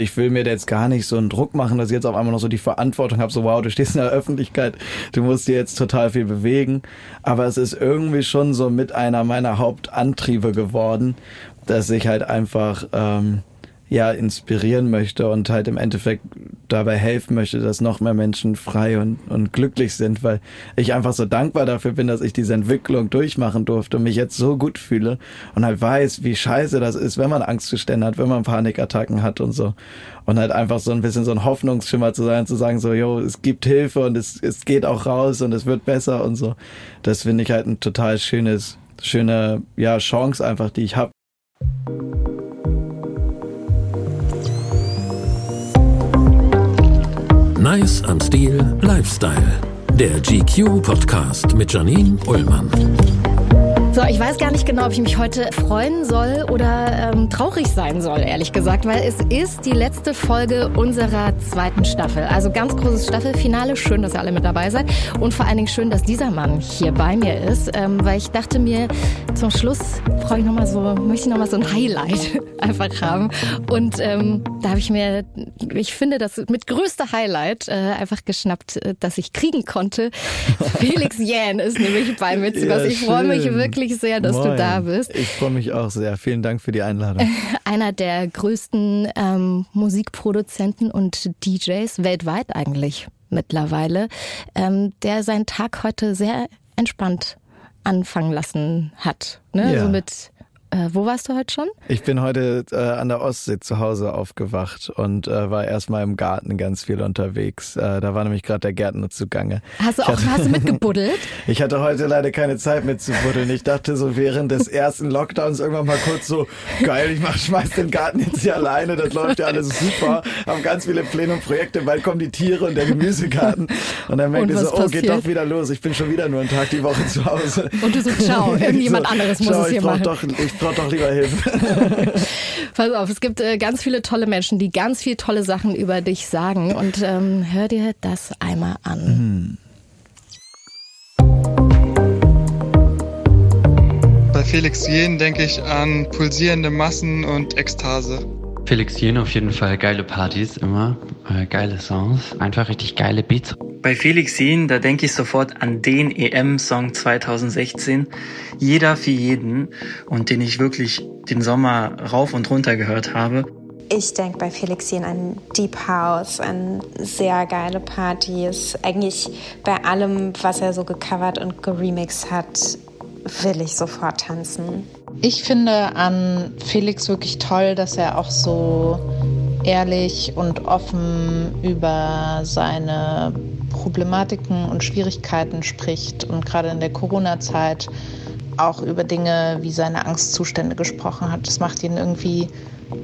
Ich will mir jetzt gar nicht so einen Druck machen, dass ich jetzt auf einmal noch so die Verantwortung habe, so wow, du stehst in der Öffentlichkeit, du musst dir jetzt total viel bewegen. Aber es ist irgendwie schon so mit einer meiner Hauptantriebe geworden, dass ich halt einfach ähm, ja inspirieren möchte und halt im Endeffekt dabei helfen möchte, dass noch mehr Menschen frei und, und glücklich sind, weil ich einfach so dankbar dafür bin, dass ich diese Entwicklung durchmachen durfte und mich jetzt so gut fühle und halt weiß, wie scheiße das ist, wenn man Angstzustände hat, wenn man Panikattacken hat und so. Und halt einfach so ein bisschen so ein Hoffnungsschimmer zu sein, zu sagen so, yo, es gibt Hilfe und es, es geht auch raus und es wird besser und so. Das finde ich halt ein total schönes, schöne, ja, Chance einfach, die ich habe. Nice am Stil Lifestyle. Der GQ Podcast mit Janine Ullmann. So, ich weiß gar nicht genau, ob ich mich heute freuen soll oder ähm, traurig sein soll, ehrlich gesagt, weil es ist die letzte Folge unserer zweiten Staffel. Also ganz großes Staffelfinale. Schön, dass ihr alle mit dabei seid. Und vor allen Dingen schön, dass dieser Mann hier bei mir ist, ähm, weil ich dachte mir, zum Schluss brauche ich noch mal so, möchte ich noch mal so ein Highlight einfach haben. Und ähm, da habe ich mir, ich finde, das mit größter Highlight äh, einfach geschnappt, äh, dass ich kriegen konnte. Felix Jähn ist nämlich bei mir zu Gast. ich freue mich wirklich wirklich sehr, dass Moin. du da bist. Ich freue mich auch sehr. Vielen Dank für die Einladung. Einer der größten ähm, Musikproduzenten und DJs weltweit eigentlich mittlerweile, ähm, der seinen Tag heute sehr entspannt anfangen lassen hat. Ne? Ja. So mit äh, wo warst du heute schon? Ich bin heute äh, an der Ostsee zu Hause aufgewacht und äh, war erstmal im Garten ganz viel unterwegs. Äh, da war nämlich gerade der Gärtner zugange. Hast du auch hatte, hast du mitgebuddelt? ich hatte heute leider keine Zeit mitzubuddeln. Ich dachte so während des ersten Lockdowns irgendwann mal kurz so, geil, ich mach, schmeiß den Garten jetzt hier alleine, das läuft ja alles super. Haben ganz viele Pläne und Projekte, bald kommen die Tiere und der Gemüsegarten. Und dann merkte ich so, oh, geht doch wieder los. Ich bin schon wieder nur einen Tag die Woche zu Hause. Und du so, ciao, irgendjemand so, anderes muss ciao, es hier machen. Doch, ich brauche doch lieber Hilfe. Pass auf, es gibt äh, ganz viele tolle Menschen, die ganz viele tolle Sachen über dich sagen. Und ähm, hör dir das einmal an. Bei Felix Jen denke ich an pulsierende Massen und Ekstase. Felix Jen auf jeden Fall geile Partys immer, äh, geile Songs, einfach richtig geile Beats. Bei Felix Jen, da denke ich sofort an den EM-Song 2016, Jeder für jeden, und den ich wirklich den Sommer rauf und runter gehört habe. Ich denke bei Felix Jen an Deep House, an sehr geile Partys. Eigentlich bei allem, was er so gecovert und geremixed hat, will ich sofort tanzen. Ich finde an Felix wirklich toll, dass er auch so ehrlich und offen über seine Problematiken und Schwierigkeiten spricht und gerade in der Corona-Zeit auch über Dinge wie seine Angstzustände gesprochen hat. Das macht ihn irgendwie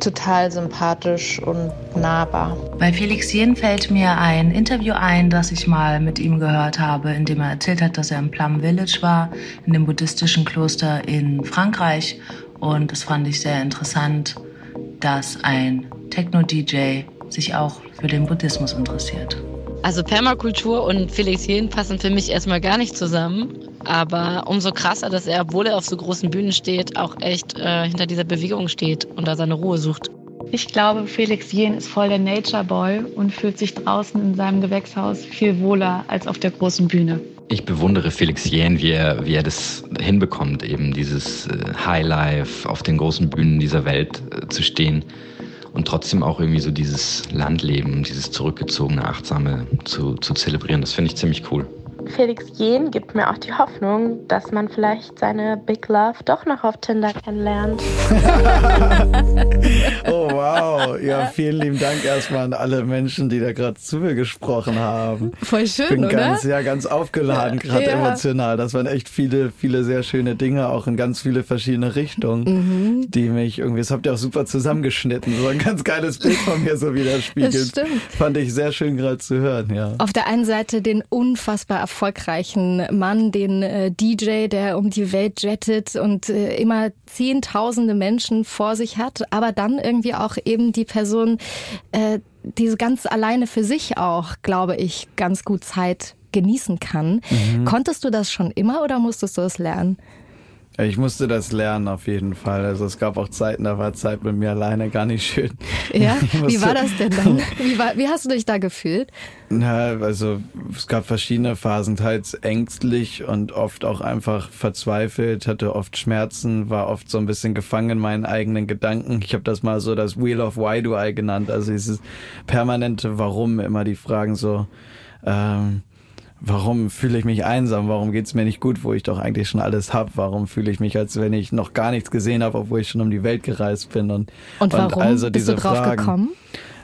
total sympathisch und nahbar. Bei Felix Jen fällt mir ein Interview ein, das ich mal mit ihm gehört habe, in dem er erzählt hat, dass er im Plum Village war, in dem buddhistischen Kloster in Frankreich. Und das fand ich sehr interessant, dass ein Techno-DJ sich auch für den Buddhismus interessiert. Also Permakultur und Felix Jen passen für mich erstmal gar nicht zusammen. Aber umso krasser, dass er, obwohl er auf so großen Bühnen steht, auch echt äh, hinter dieser Bewegung steht und da seine Ruhe sucht. Ich glaube, Felix Jen ist voll der Nature Boy und fühlt sich draußen in seinem Gewächshaus viel wohler als auf der großen Bühne. Ich bewundere Felix Jähn, wie er, wie er das hinbekommt, eben dieses äh, Highlife auf den großen Bühnen dieser Welt äh, zu stehen und trotzdem auch irgendwie so dieses Landleben, dieses zurückgezogene, achtsame zu, zu zelebrieren. Das finde ich ziemlich cool. Felix Jen gibt mir auch die Hoffnung, dass man vielleicht seine Big Love doch noch auf Tinder kennenlernt. oh wow. Ja, vielen lieben Dank erstmal an alle Menschen, die da gerade zu mir gesprochen haben. Voll schön, ich bin oder? Ganz, ja, ganz aufgeladen, gerade ja. emotional. Das waren echt viele, viele sehr schöne Dinge, auch in ganz viele verschiedene Richtungen, mhm. die mich irgendwie, das habt ihr auch super zusammengeschnitten, so ein ganz geiles Bild von mir so widerspiegelt. Das stimmt. Fand ich sehr schön gerade zu hören, ja. Auf der einen Seite den unfassbar erfolgreichen Mann, den äh, DJ, der um die Welt jettet und äh, immer zehntausende Menschen vor sich hat, aber dann irgendwie auch eben die Person, äh, die so ganz alleine für sich auch, glaube ich, ganz gut Zeit genießen kann. Mhm. Konntest du das schon immer oder musstest du es lernen? Ich musste das lernen auf jeden Fall. Also es gab auch Zeiten, da war Zeit mit mir alleine gar nicht schön. Ja, wie war das denn dann? Wie, war, wie hast du dich da gefühlt? Na, also es gab verschiedene Phasen, teils ängstlich und oft auch einfach verzweifelt, hatte oft Schmerzen, war oft so ein bisschen gefangen in meinen eigenen Gedanken. Ich habe das mal so das Wheel of Why Do I genannt, also dieses permanente Warum, immer die Fragen so, ähm, warum fühle ich mich einsam, warum geht's mir nicht gut, wo ich doch eigentlich schon alles hab, warum fühle ich mich, als wenn ich noch gar nichts gesehen habe, obwohl ich schon um die Welt gereist bin und, und, warum und also diese bist du drauf Fragen. gekommen?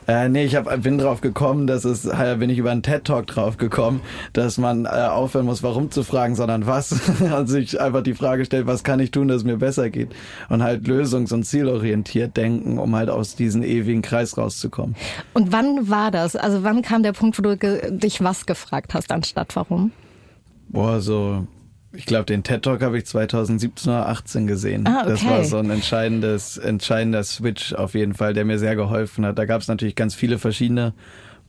Äh, nee, ich hab, bin drauf gekommen, dass es, bin ich über einen TED-Talk drauf gekommen, dass man äh, aufhören muss, warum zu fragen, sondern was. und sich einfach die Frage stellt, was kann ich tun, dass es mir besser geht. Und halt lösungs- und zielorientiert denken, um halt aus diesem ewigen Kreis rauszukommen. Und wann war das? Also wann kam der Punkt, wo du dich was gefragt hast, anstatt warum? Boah, so ich glaube, den TED Talk habe ich 2017 oder 18 gesehen. Ah, okay. Das war so ein entscheidendes, entscheidender Switch auf jeden Fall, der mir sehr geholfen hat. Da gab es natürlich ganz viele verschiedene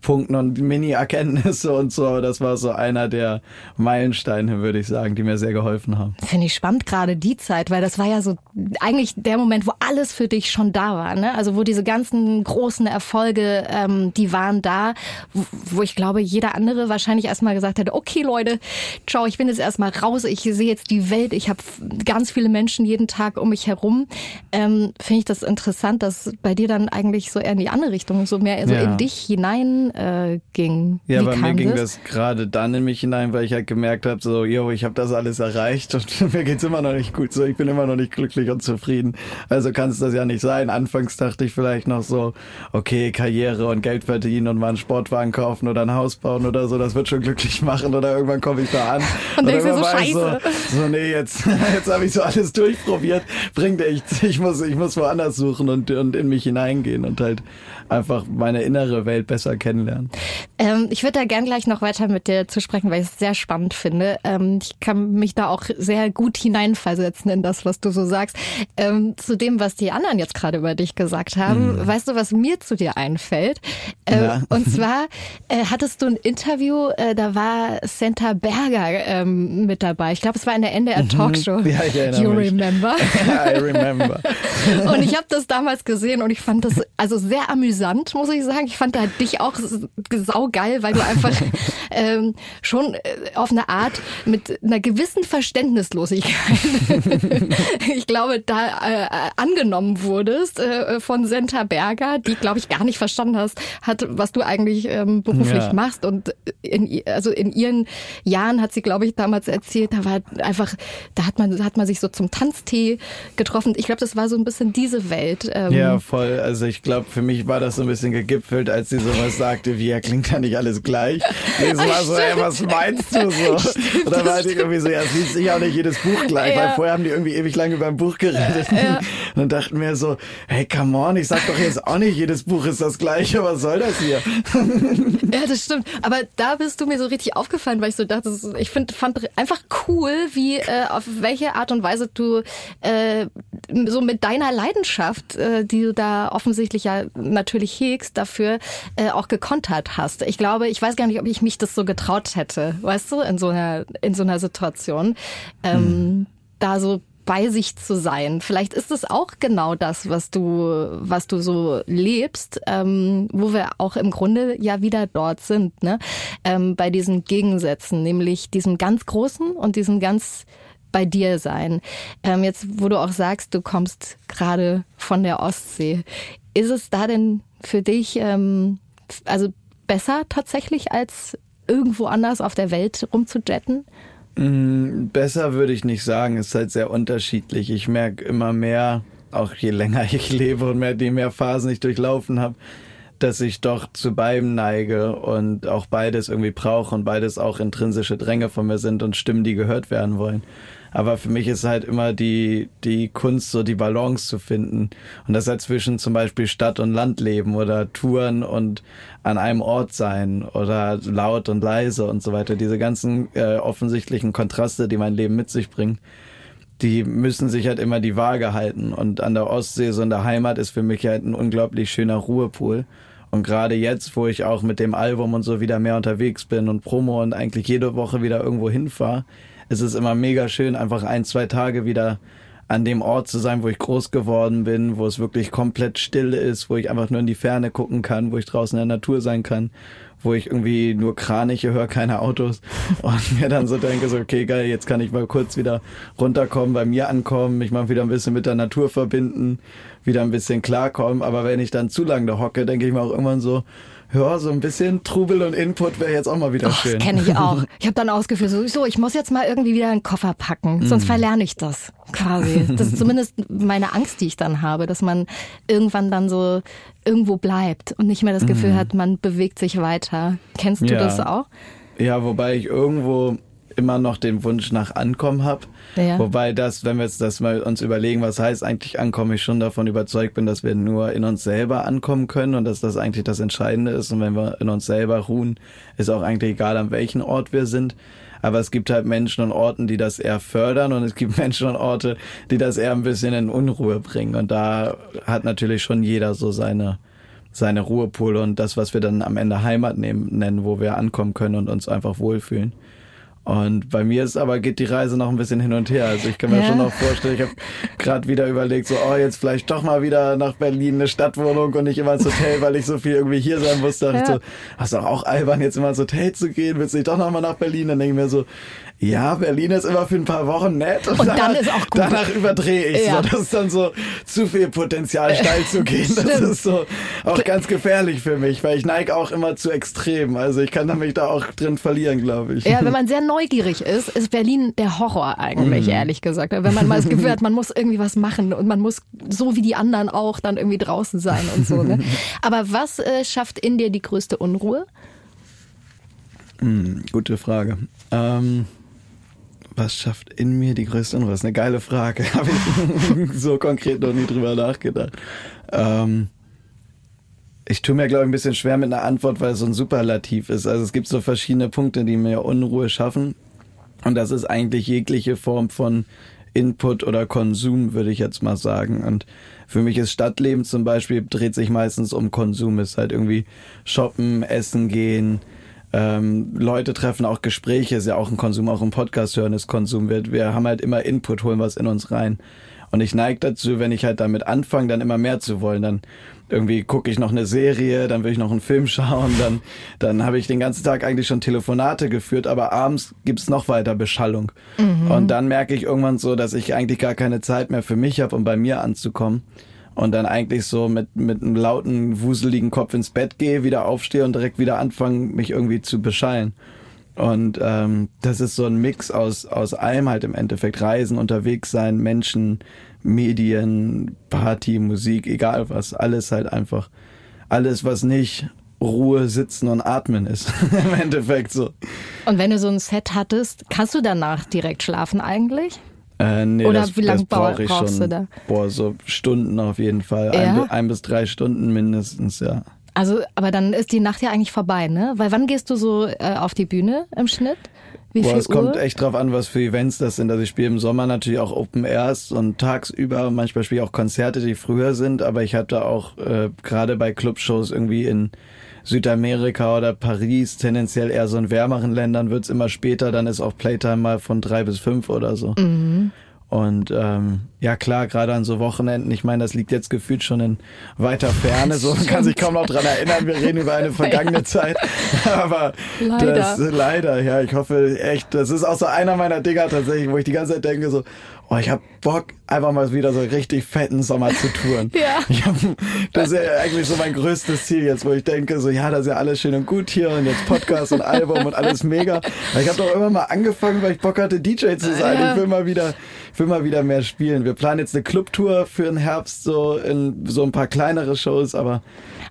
Punkten und Mini-Erkenntnisse und so. Aber das war so einer der Meilensteine, würde ich sagen, die mir sehr geholfen haben. Finde ich spannend gerade die Zeit, weil das war ja so eigentlich der Moment, wo alles für dich schon da war. Ne? Also wo diese ganzen großen Erfolge, ähm, die waren da, wo, wo ich glaube, jeder andere wahrscheinlich erstmal gesagt hätte, okay Leute, ciao, ich bin jetzt erstmal raus, ich sehe jetzt die Welt, ich habe ganz viele Menschen jeden Tag um mich herum. Ähm, Finde ich das interessant, dass bei dir dann eigentlich so eher in die andere Richtung, so mehr so ja. in dich hinein äh, ging. Ja, Wie bei mir ging das, das gerade dann in mich hinein, weil ich halt gemerkt habe, so, yo, ich habe das alles erreicht und mir geht's immer noch nicht gut. So, ich bin immer noch nicht glücklich und zufrieden. Also kann es das ja nicht sein. Anfangs dachte ich vielleicht noch so, okay, Karriere und Geld verdienen und mal einen Sportwagen kaufen oder ein Haus bauen oder so, das wird schon glücklich machen oder irgendwann komme ich da an. Und, und denkst dir so, scheiße. So, so, nee, jetzt, jetzt habe ich so alles durchprobiert. Bringt echt. Ich muss, ich muss woanders suchen und, und in mich hineingehen und halt einfach meine innere Welt besser kennenlernen. Ähm, ich würde da gern gleich noch weiter mit dir zu sprechen, weil ich es sehr spannend finde. Ähm, ich kann mich da auch sehr gut hineinversetzen in das, was du so sagst. Ähm, zu dem, was die anderen jetzt gerade über dich gesagt haben, mhm. weißt du, was mir zu dir einfällt? Äh, und zwar äh, hattest du ein Interview, äh, da war Santa Berger ähm, mit dabei. Ich glaube, es war in der NDR mhm. Talkshow. Ja, ich erinnere you mich. remember? I remember. und ich habe das damals gesehen und ich fand das also sehr amüsant, muss ich sagen. Ich fand da dich auch saugeil, weil du einfach ähm, schon äh, auf eine Art mit einer gewissen Verständnislosigkeit, ich glaube, da äh, angenommen wurdest äh, von Senta Berger, die, glaube ich, gar nicht verstanden hast, hat, was du eigentlich ähm, beruflich ja. machst. Und in, also in ihren Jahren hat sie, glaube ich, damals erzählt, da war einfach, da hat man, hat man sich so zum Tanztee getroffen. Ich glaube, das war so ein bisschen diese Welt. Ähm. Ja, voll. Also ich glaube, für mich war das so ein bisschen gegipfelt, als sie sowas sagte, wie ja klingt ja nicht alles gleich. Nee, es war so, ey, was meinst du so? Stimmt, und dann war ich irgendwie so, ja, es liest sich auch nicht jedes Buch gleich, ja. weil vorher haben die irgendwie ewig lange über ein Buch geredet. Ja. Und dann dachten wir so, hey, come on, ich sag doch jetzt auch nicht, jedes Buch ist das gleiche, was soll das hier? Ja, das stimmt. Aber da bist du mir so richtig aufgefallen, weil ich so dachte, ich find, fand einfach cool, wie, äh, auf welche Art und Weise du äh, so mit deiner Leidenschaft, äh, die du da offensichtlich ja natürlich hegst, dafür äh, auch gekontert hast. Ich glaube, ich weiß gar nicht, ob ich mich das so getraut hätte, weißt du, in so einer, in so einer Situation, ähm, hm. da so bei sich zu sein. Vielleicht ist es auch genau das, was du, was du so lebst, ähm, wo wir auch im Grunde ja wieder dort sind, ne? Ähm, bei diesen Gegensätzen, nämlich diesem ganz Großen und diesem ganz bei dir sein. Ähm, jetzt, wo du auch sagst, du kommst gerade von der Ostsee, ist es da denn für dich ähm, also besser tatsächlich als irgendwo anders auf der Welt rumzujetten? Mm, besser würde ich nicht sagen. Es ist halt sehr unterschiedlich. Ich merke immer mehr, auch je länger ich lebe und mehr, je mehr Phasen ich durchlaufen habe, dass ich doch zu beidem neige und auch beides irgendwie brauche und beides auch intrinsische Dränge von mir sind und Stimmen, die gehört werden wollen. Aber für mich ist halt immer die, die Kunst, so die Balance zu finden. Und das halt zwischen zum Beispiel Stadt- und Landleben oder Touren und an einem Ort sein oder laut und leise und so weiter. Diese ganzen äh, offensichtlichen Kontraste, die mein Leben mit sich bringt die müssen sich halt immer die Waage halten. Und an der Ostsee, so in der Heimat, ist für mich halt ein unglaublich schöner Ruhepool. Und gerade jetzt, wo ich auch mit dem Album und so wieder mehr unterwegs bin und Promo und eigentlich jede Woche wieder irgendwo hinfahre, es ist immer mega schön, einfach ein, zwei Tage wieder an dem Ort zu sein, wo ich groß geworden bin, wo es wirklich komplett still ist, wo ich einfach nur in die Ferne gucken kann, wo ich draußen in der Natur sein kann, wo ich irgendwie nur Kraniche höre, keine Autos. Und mir dann so denke, so okay, geil, jetzt kann ich mal kurz wieder runterkommen, bei mir ankommen, mich mal wieder ein bisschen mit der Natur verbinden, wieder ein bisschen klarkommen, aber wenn ich dann zu lange da hocke, denke ich mir auch irgendwann so, ja, so ein bisschen Trubel und Input wäre jetzt auch mal wieder Och, schön. kenne ich auch. Ich habe dann ausgeführt, so, so, ich muss jetzt mal irgendwie wieder einen Koffer packen, sonst Mm. verlerne ich das quasi. Das ist zumindest meine Angst, die ich dann habe, dass man irgendwann dann so irgendwo bleibt und nicht mehr das Gefühl Mhm. hat, man bewegt sich weiter. Kennst du Ja. das auch? Ja, wobei ich irgendwo immer noch den Wunsch nach Ankommen habe. Ja. Wobei das, wenn wir jetzt das mal uns überlegen, was heißt eigentlich Ankommen, ich schon davon überzeugt bin, dass wir nur in uns selber ankommen können und dass das eigentlich das Entscheidende ist. Und wenn wir in uns selber ruhen, ist auch eigentlich egal, an welchem Ort wir sind. Aber es gibt halt Menschen und Orten, die das eher fördern und es gibt Menschen und Orte, die das eher ein bisschen in Unruhe bringen. Und da hat natürlich schon jeder so seine, seine Ruhepole und das, was wir dann am Ende Heimat nehmen, nennen, wo wir ankommen können und uns einfach wohlfühlen. Und bei mir ist aber geht die Reise noch ein bisschen hin und her. Also ich kann mir Ja. schon noch vorstellen, ich habe gerade wieder überlegt, so oh jetzt vielleicht doch mal wieder nach Berlin eine Stadtwohnung und nicht immer ins Hotel, weil ich so viel irgendwie hier sein muss. Da dachte ich Ja. so, ist doch auch albern, jetzt immer ins Hotel zu gehen. Willst du nicht doch noch mal nach Berlin? Dann denke ich mir so, ja, Berlin ist immer für ein paar Wochen nett. Und dann ist auch gut. Danach überdrehe ich Ja. so. Das ist dann so zu viel Potenzial steil zu gehen. Das ist so auch ganz gefährlich für mich, weil ich neige auch immer zu extrem. Also ich kann mich da auch drin verlieren, glaube ich. Ja, wenn man sehr neugierig ist, ist Berlin der Horror eigentlich, Mhm. ehrlich gesagt. Wenn man mal das Gefühl hat, man muss irgendwie was machen und man muss so wie die anderen auch dann irgendwie draußen sein und so. Ne? Aber was äh, schafft in dir die größte Unruhe? Hm, gute Frage. Ähm, was schafft in mir die größte Unruhe? Das ist eine geile Frage. Habe ich so konkret noch nie drüber nachgedacht. Ähm, ich tue mir, glaube ich, ein bisschen schwer mit einer Antwort, weil es so ein Superlativ ist. Also es gibt so verschiedene Punkte, die mir Unruhe schaffen. Und das ist eigentlich jegliche Form von Input oder Konsum, würde ich jetzt mal sagen. Und für mich ist Stadtleben zum Beispiel, dreht sich meistens um Konsum. Ist halt irgendwie shoppen, essen gehen, ähm, Leute treffen, auch Gespräche ist ja auch ein Konsum, auch ein Podcast hören ist Konsum. Wir, wir haben halt immer Input, holen was in uns rein. Und ich neige dazu, wenn ich halt damit anfange, dann immer mehr zu wollen. Dann irgendwie gucke ich noch eine Serie, dann will ich noch einen Film schauen, dann, dann habe ich den ganzen Tag eigentlich schon Telefonate geführt, aber abends gibt's noch weiter Beschallung. Mhm. Und dann merke ich irgendwann so, dass ich eigentlich gar keine Zeit mehr für mich habe, um bei mir anzukommen. Und dann eigentlich so mit, mit einem lauten, wuseligen Kopf ins Bett gehe, wieder aufstehe und direkt wieder anfange, mich irgendwie zu beschallen. Und ähm, das ist so ein Mix aus, aus allem halt im Endeffekt. Reisen, unterwegs sein, Menschen, Medien, Party, Musik, egal was. Alles halt einfach. Alles, was nicht Ruhe, Sitzen und Atmen ist. Im Endeffekt so. Und wenn du so ein Set hattest, kannst du danach direkt schlafen eigentlich? Äh, nee, Oder das, wie lange das brauch ich brauchst schon. du da? Boah, so Stunden auf jeden Fall. Ja? Ein, ein bis drei Stunden mindestens, ja. Also, aber dann ist die Nacht ja eigentlich vorbei, ne? Weil wann gehst du so äh, auf die Bühne im Schnitt? Wie Boah, es Uhr? kommt echt drauf an, was für Events das sind. Also ich spiele im Sommer natürlich auch Open Airs und tagsüber. Manchmal spiele ich auch Konzerte, die früher sind, aber ich hatte auch äh, gerade bei Clubshows irgendwie in Südamerika oder Paris, tendenziell eher so in wärmeren Ländern wird's immer später, dann ist auch Playtime mal von drei bis fünf oder so. Mhm. Und ähm, ja klar, gerade an so Wochenenden, ich meine, das liegt jetzt gefühlt schon in weiter Ferne, so man kann sich kaum noch dran erinnern, wir reden über eine vergangene Ja. Zeit, aber Leider. das leider, ja, ich hoffe echt, das ist auch so einer meiner Dinger tatsächlich, wo ich die ganze Zeit denke so, oh, ich hab Bock, einfach mal wieder so richtig fetten Sommer zu touren. Ja. Hab, das ist ja eigentlich so mein größtes Ziel jetzt, wo ich denke so, ja, das ist ja alles schön und gut hier und jetzt Podcast und Album und alles mega. Aber ich habe doch immer mal angefangen, weil ich Bock hatte, DJ zu sein. Ja. Ich will mal wieder, ich will mal wieder mehr spielen. Wir planen jetzt eine Clubtour für den Herbst, so in so ein paar kleinere Shows, aber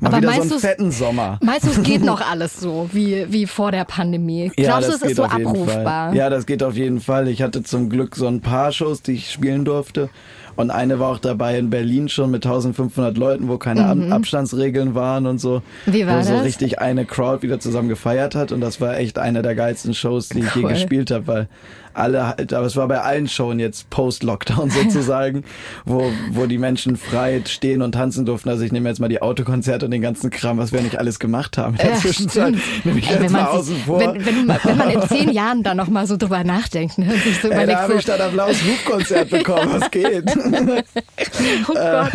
mal Aber wieder so meinst einen du's- fetten Sommer. Meinst du, es geht noch alles so wie, wie vor der Pandemie? Ja, Glaubst du, es ist so abrufbar? Fall. Ja, das geht auf jeden Fall. Ich hatte zum Glück so ein paar Shows, die ich spielen durfte. Und eine war auch dabei in Berlin schon mit 1500 Leuten, wo keine Mhm. Abstandsregeln waren und so. Wie war wo so das? richtig eine Crowd wieder zusammen gefeiert hat. Und das war echt eine der geilsten Shows, die ich je Cool. gespielt habe, weil alle halt, aber es war bei allen Shows jetzt Post-Lockdown sozusagen, wo, wo die Menschen frei stehen und tanzen durften. Also ich nehme jetzt mal die Autokonzerte und den ganzen Kram, was wir nicht alles gemacht haben in der Ja, Zwischenzeit. Nehme ich Ey, jetzt wenn, mal man außen sich, vor. wenn, wenn, wenn man in zehn Jahren da noch mal so drüber nachdenkt ne, sich so Ey, da habe ich so, ein blaues Hufkonzert bekommen, was geht. oh Gott,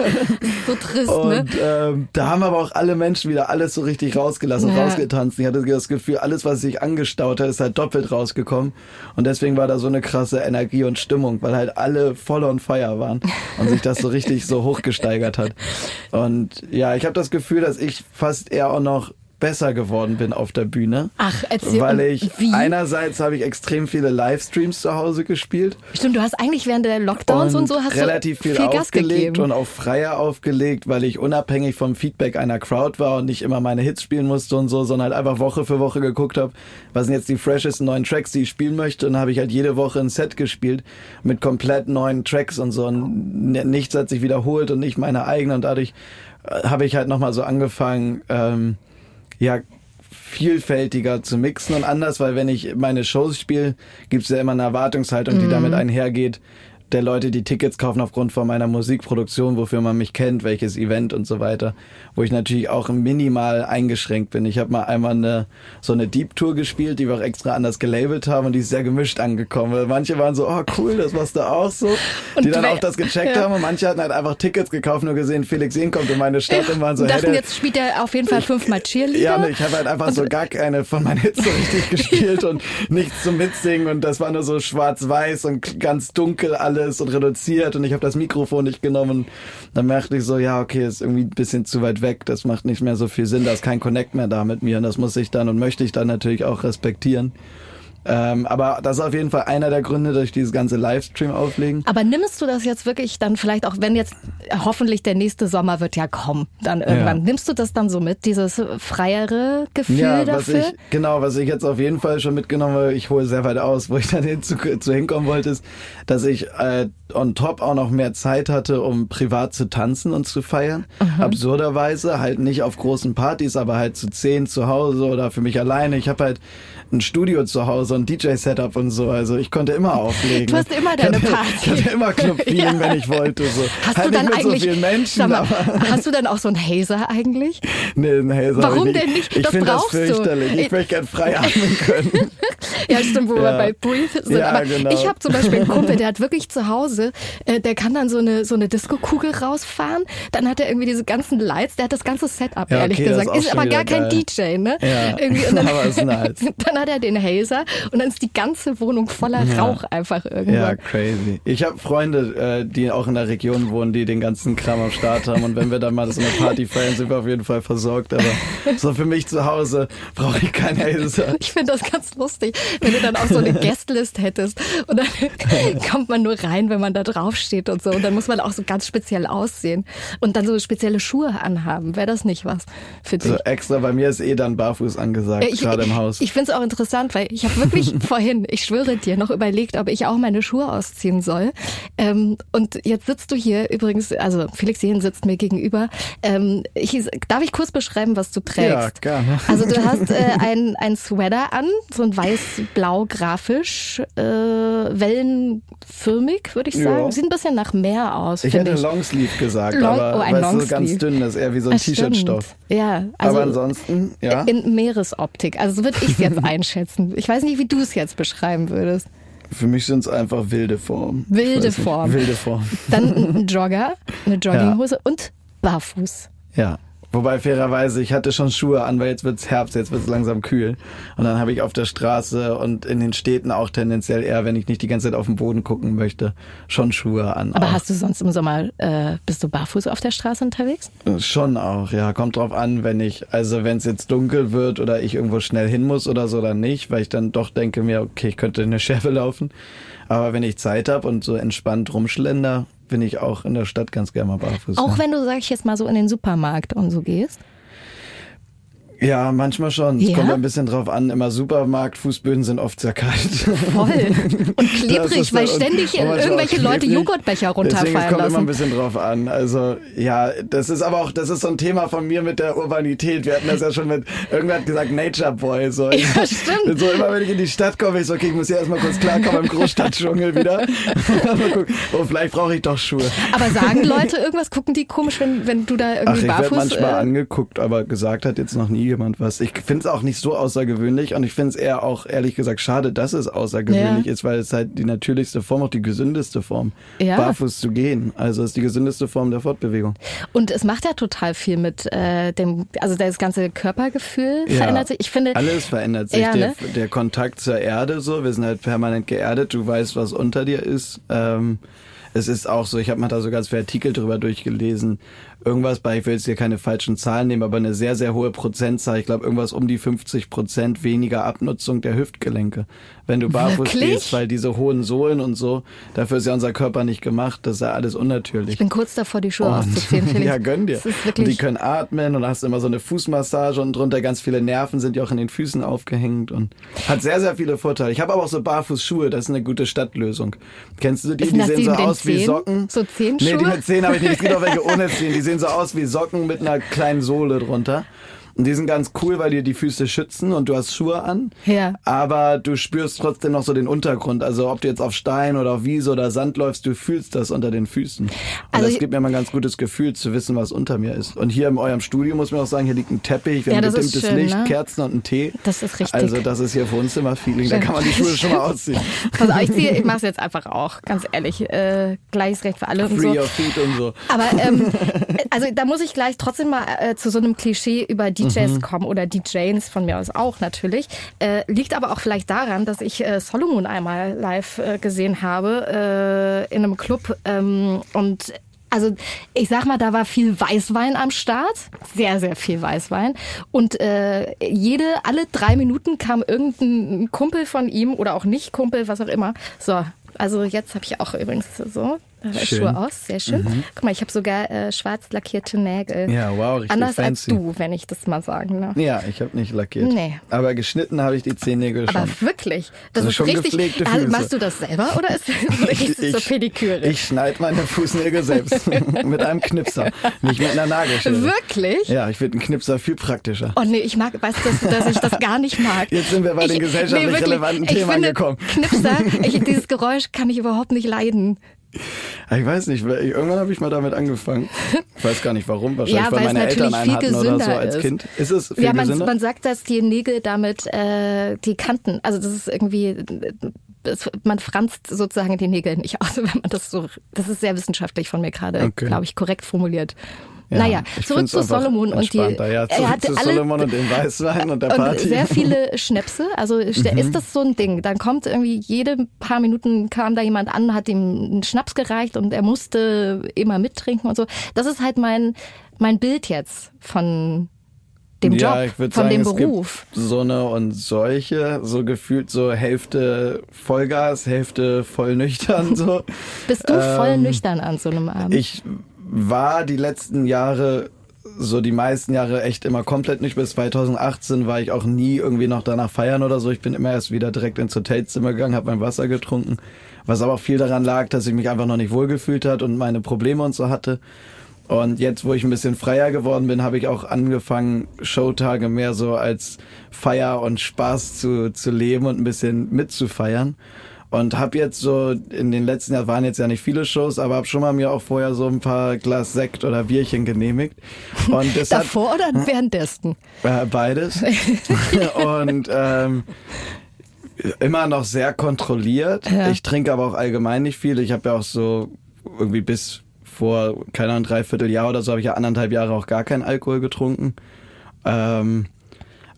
so trist, ne? Und ähm, da haben aber auch alle Menschen wieder alles so richtig rausgelassen, Ja. rausgetanzt. Ich hatte das Gefühl, alles, was sich angestaut hat, ist halt doppelt rausgekommen. Und deswegen war da so eine krasse Energie und Stimmung, weil halt alle voll on fire waren und sich das so richtig so hochgesteigert hat. Und ja, ich habe das Gefühl, dass ich fast eher auch noch besser geworden bin auf der Bühne. Ach, erzähl, Weil und ich wie? einerseits habe ich extrem viele Livestreams zu Hause gespielt. Stimmt, du hast eigentlich während der Lockdowns und, so hast relativ du viel, viel aufgelegt und auch freier aufgelegt, weil ich unabhängig vom Feedback einer Crowd war und nicht immer meine Hits spielen musste und so, sondern halt einfach Woche für Woche geguckt habe, was sind jetzt die freshesten neuen Tracks, die ich spielen möchte. Und habe ich halt jede Woche ein Set gespielt mit komplett neuen Tracks und so. Und nichts hat sich wiederholt und nicht meine eigenen. Und dadurch äh, habe ich halt nochmal so angefangen, ähm, ja, vielfältiger zu mixen und anders, weil wenn ich meine Shows spiele, gibt es ja immer eine Erwartungshaltung, die Mhm. damit einhergeht, der Leute, die Tickets kaufen aufgrund von meiner Musikproduktion, wofür man mich kennt, welches Event und so weiter, wo ich natürlich auch minimal eingeschränkt bin. Ich habe mal einmal eine so eine Deep Tour gespielt, die wir auch extra anders gelabelt haben und die ist sehr gemischt angekommen. Weil manche waren so, oh cool, das machst du auch so, die dann auch das gecheckt Ja. haben und manche hatten halt einfach Tickets gekauft, nur gesehen, Felix Sehn kommt in meine Stadt und waren so, und dachten, hey, jetzt spielt er auf jeden Fall fünfmal Cheerleader. ja, ich habe halt einfach so gar keine von meinen Hits so richtig gespielt und nichts zum Mitsingen und das war nur so schwarz-weiß und ganz dunkel alles und reduziert und ich habe das Mikrofon nicht genommen. Dann merkte ich so, ja, okay, ist irgendwie ein bisschen zu weit weg, das macht nicht mehr so viel Sinn, da ist kein Connect mehr da mit mir. Und das muss ich dann und möchte ich dann natürlich auch respektieren. Ähm, aber das ist auf jeden Fall einer der Gründe, durch dieses ganze Livestream auflegen. Aber nimmst du das jetzt wirklich dann vielleicht auch, wenn jetzt hoffentlich der nächste Sommer wird ja kommen, dann irgendwann, Ja. nimmst du das dann so mit, dieses freiere Gefühl ja, dafür? ich, genau, was ich jetzt auf jeden Fall schon mitgenommen habe, ich hole sehr weit aus, wo ich dann hin zu, zu hinkommen wollte, ist, dass ich äh, on top auch noch mehr Zeit hatte, um privat zu tanzen und zu feiern. Absurderweise, halt nicht auf großen Partys, aber halt zu zehn zu Hause oder für mich alleine. Ich habe halt ein Studio zu Hause und DJ-Setup und so, also ich konnte immer auflegen. Du hast immer deine Party. Ich hatte immer Club-Feeling, Ja. wenn ich wollte. So. Hast halt du dann nicht mit eigentlich, so vielen Menschen, mal, hast du dann auch so einen Hazer eigentlich? Nee, nee, Hazer Warum ich denn nicht? Ich Das finde das brauchst du. fürchterlich. Ich möchte gern frei atmen können. Ja, stimmt, wo wir Ja. bei Breathe sind. Ja, Aber genau. ich habe zum Beispiel einen Kumpel, der hat wirklich zu Hause, äh, der kann dann so eine so eine Disco-Kugel rausfahren. Dann hat er irgendwie diese ganzen Lights, der hat das ganze Setup, Ja, ehrlich okay, gesagt. ist Ist aber gar kein geil. DJ, ne? Ja, Irgendwie, und dann, aber ist nice. dann hat er den Hazer und dann ist die ganze Wohnung voller Ja. Rauch einfach irgendwo. Ja, crazy. Ich habe Freunde, äh, die auch in der Region wohnen, die den ganzen Kram am Start haben. Und wenn wir dann mal so eine Party feiern, sind wir auf jeden Fall versorgt. Aber so für mich zu Hause brauche ich kein Hazer. Ich finde das ganz lustig, wenn du dann auch so eine Guestlist hättest und dann kommt man nur rein, wenn man da drauf steht und so und dann muss man auch so ganz speziell aussehen und dann so spezielle Schuhe anhaben. Wäre das nicht was für dich? So extra, bei mir ist eh dann barfuß angesagt, Ja, ich, gerade im Haus. Ich finde es auch interessant, weil ich habe wirklich vorhin, ich schwöre dir, noch überlegt, ob ich auch meine Schuhe ausziehen soll. Ähm, und jetzt sitzt du hier übrigens, also Felix Jehn sitzt mir gegenüber. Ähm, ich, darf ich kurz beschreiben, was du trägst? Ja, gerne. Also du hast äh, ein, ein Sweater an, so ein weiß-blau grafisch, äh, wellenförmig, würde ich sagen. Ja. Sieht ein bisschen nach Meer aus, ich hätte ich. Longsleeve gesagt, Long- aber oh, ein weißt so ganz dünn, das ist eher wie so ein. T-Shirt-Stoff. Ja, also aber ansonsten, ja. in Meeresoptik. Also so würde ich es jetzt einschätzen. Ich weiß nicht, wie du es jetzt beschreiben würdest. Für mich sind es einfach wilde Formen. Wilde weiß nicht. Form. Wilde Form. Dann ein Jogger, eine Jogginghose und barfuß. Ja. Wobei fairerweise, ich hatte schon Schuhe an, weil jetzt wird's Herbst, jetzt wird's langsam kühl. Und dann habe ich auf der Straße und in den Städten auch tendenziell eher, wenn ich nicht die ganze Zeit auf den Boden gucken möchte, schon Schuhe an. Aber auch. hast du sonst im Sommer, äh, bist du barfuß auf der Straße unterwegs? Schon auch, ja. Kommt drauf an, wenn ich, also wenn es jetzt dunkel wird oder ich irgendwo schnell hin muss oder so, dann nicht, weil ich dann doch denke mir, okay, ich könnte in eine Schärfe laufen. Aber wenn ich Zeit habe und so entspannt rumschlender, bin ich auch in der Stadt ganz gerne mal barfuß. Auch wenn du, sag ich jetzt mal, so in den Supermarkt und so gehst? Ja, manchmal schon. Es Ja? kommt ein bisschen drauf an. Immer Supermarkt-Fußböden sind oft sehr kalt. Voll. Und klebrig, weil ständig irgendwelche Leute. Joghurtbecher Deswegen, es runterfallen kommt immer ein lassen. bisschen drauf an. Also, ja, das ist aber auch, das ist so ein Thema von mir mit der Urbanität. Wir hatten das ja schon mit, irgendwer hat gesagt Nature Boy. So, Ja, stimmt. So immer, wenn ich in die Stadt komme, ich so, okay, ich muss hier erstmal kurz klarkommen im Großstadtdschungel wieder. Mal gucken. Oh, vielleicht brauche ich doch Schuhe. Aber sagen Leute irgendwas, gucken die komisch, wenn, wenn du da Ach, irgendwie ich werde barfuß... manchmal äh, angeguckt, aber gesagt hat jetzt noch nie jemand was. Ich finde es auch nicht so außergewöhnlich und ich finde es eher auch, ehrlich gesagt, schade, dass es außergewöhnlich Ja. ist, weil es halt die natürlichste Form, auch die gesündeste Form, Ja. barfuß zu gehen. Also es ist die gesündeste Form der Fortbewegung. Und es macht ja total viel mit äh, dem, also das ganze Körpergefühl Ja. verändert sich. Ich finde, Alles verändert sich. Der, ne? der Kontakt zur Erde so, wir sind halt permanent geerdet, du weißt, was unter dir ist. Ähm, es ist auch so, ich habe mal da so ganz viele Artikel drüber durchgelesen. Irgendwas bei, ich will jetzt hier keine falschen Zahlen nehmen, aber eine sehr, sehr hohe Prozentzahl. Ich glaube, irgendwas um die 50 Prozent weniger Abnutzung der Hüftgelenke. Wenn du barfuß gehst, weil diese hohen Sohlen und so, dafür ist ja unser Körper nicht gemacht. Das ist ja alles unnatürlich. ich bin kurz davor, die Schuhe Und- auszuziehen. Felix. ja, gönn dir. Und die können atmen und hast immer so eine Fußmassage und drunter ganz viele Nerven sind ja auch in den Füßen aufgehängt und hat sehr, sehr viele Vorteile. Ich habe aber auch so Barfußschuhe, das ist eine gute Stadtlösung. Kennst du die? Die sehen die so aus wie? Socken. So Zehenschuhe? Nee, die mit Zehen habe ich nicht. Es gibt auch welche ohne Zehen. Die sehen so aus wie Socken mit einer kleinen Sohle drunter. Und die sind ganz cool, weil die die Füße schützen und du hast Schuhe an. Ja. Aber du spürst trotzdem noch so den Untergrund. Also ob du jetzt auf Stein oder auf Wiese oder Sand läufst, du fühlst das unter den Füßen. Und Also das gibt mir mal ein ganz gutes Gefühl zu wissen, was unter mir ist. Und hier in eurem Studio muss man auch sagen, hier liegt ein Teppich, wir Ja, haben gedimmtes schön, Licht, ne? Kerzen und einen Tee. Das ist richtig. Also das ist hier Wohnzimmer-Feeling. Da kann man die Schuhe schon mal ausziehen. Pass auf, ich, ziehe, ich mach's jetzt einfach auch, ganz ehrlich. Äh, gleiches Recht für alle und so. Free your feet und so. Aber ähm, also da muss ich gleich trotzdem mal äh, zu so einem Klischee über DJs Mhm. kommen oder DJs von mir aus auch natürlich. Äh, liegt aber auch vielleicht daran, dass ich äh, Solomon einmal live äh, gesehen habe äh, in einem Club ähm, und also ich sag mal, da war viel Weißwein am Start, sehr, sehr viel Weißwein. Und äh, jede, alle drei Minuten kam irgendein Kumpel von ihm oder auch nicht Kumpel, was auch immer. So, also jetzt habe ich auch übrigens so. Schuhe aus, sehr schön. Mhm. Guck mal, ich habe sogar äh, schwarz lackierte Nägel. Ja, wow, richtig Anders fancy. als du, wenn ich das mal sagen darf. Ja, ich habe nicht lackiert. Nee. Aber geschnitten habe ich die Zehennägel schon. Aber wirklich, das Also ist schon richtig. gepflegte Ah, Füße. machst du das selber oder ist das so Pediküre? ich schneide meine Fußnägel selbst mit einem Knipser, nicht mit einer Nagelschere. Wirklich? Ja, ich finde einen Knipser viel praktischer. Oh nee, ich mag, weißt du, dass, ich das gar nicht mag. Jetzt sind wir bei den gesellschaftlich wirklich. relevanten ich Themen angekommen. Knipser, ich, dieses Geräusch kann ich überhaupt nicht leiden. Ich weiß nicht, irgendwann habe ich mal damit angefangen. Ich weiß gar nicht warum, wahrscheinlich Ja, weil meine Eltern natürlich einen viel hatten oder so gesünder als ist. Kind. Ist es viel ja, man, gesünder? man sagt, dass die Nägel damit äh, die Kanten, also das ist irgendwie, das, man franzt sozusagen die Nägel nicht aus, wenn man das so, das ist sehr wissenschaftlich von mir gerade, Okay. glaube ich, korrekt formuliert. Ja, naja, zurück zu Solomon und die. Ja, er hatte zu alle, Solomon und dem Weißwein und der und Party. sehr viele Schnäpse. Also ist Mhm. ist das so ein Ding? Dann kommt irgendwie jede paar Minuten kam da jemand an, hat ihm einen Schnaps gereicht und er musste immer mittrinken und so. Das ist halt mein mein Bild jetzt von dem ja, Job, von sagen, dem Beruf. So eine und solche, so gefühlt so Hälfte Vollgas, Hälfte voll nüchtern so. Bist du voll Ähm, nüchtern an so einem Abend? Ich war die letzten Jahre, so die meisten Jahre echt immer komplett nicht. Bis 2018 war ich auch nie irgendwie noch danach feiern oder so. Ich bin immer erst wieder direkt ins Hotelzimmer gegangen, habe mein Wasser getrunken. Was aber auch viel daran lag, dass ich mich einfach noch nicht wohlgefühlt hat und meine Probleme und so hatte. Und jetzt, wo ich ein bisschen freier geworden bin, habe ich auch angefangen, Showtage mehr so als Feier und Spaß zu, zu leben und ein bisschen mitzufeiern. Und habe jetzt so, in den letzten Jahren waren jetzt ja nicht viele Shows, aber habe schon mal mir auch vorher so ein paar Glas Sekt oder Bierchen genehmigt. Und das hat, Davor oder währenddessen? äh, beides. und ähm, immer noch sehr kontrolliert. Ja. Ich trinke aber auch allgemein nicht viel. Ich habe ja auch so irgendwie bis vor, keine Ahnung, dreiviertel Jahr oder so habe ich ja anderthalb Jahre auch gar keinen Alkohol getrunken. Ähm,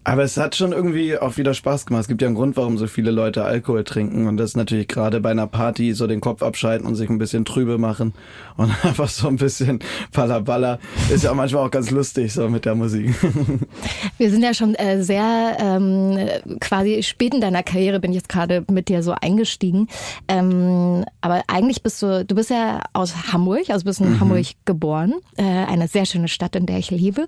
Aber es hat schon irgendwie auch wieder Spaß gemacht. Es gibt ja einen Grund, warum so viele Leute Alkohol trinken. Und das ist natürlich gerade bei einer Party so den Kopf abschalten und sich ein bisschen trübe machen. Und einfach so ein bisschen Pallaballa. Ist ja manchmal auch ganz lustig so mit der Musik. Wir sind ja schon äh, sehr ähm, quasi spät in deiner Karriere, bin ich jetzt gerade mit dir so eingestiegen. Ähm, aber eigentlich bist du, du bist ja aus Hamburg, also bist in mhm. Hamburg geboren. Äh, eine sehr schöne Stadt, in der ich lebe.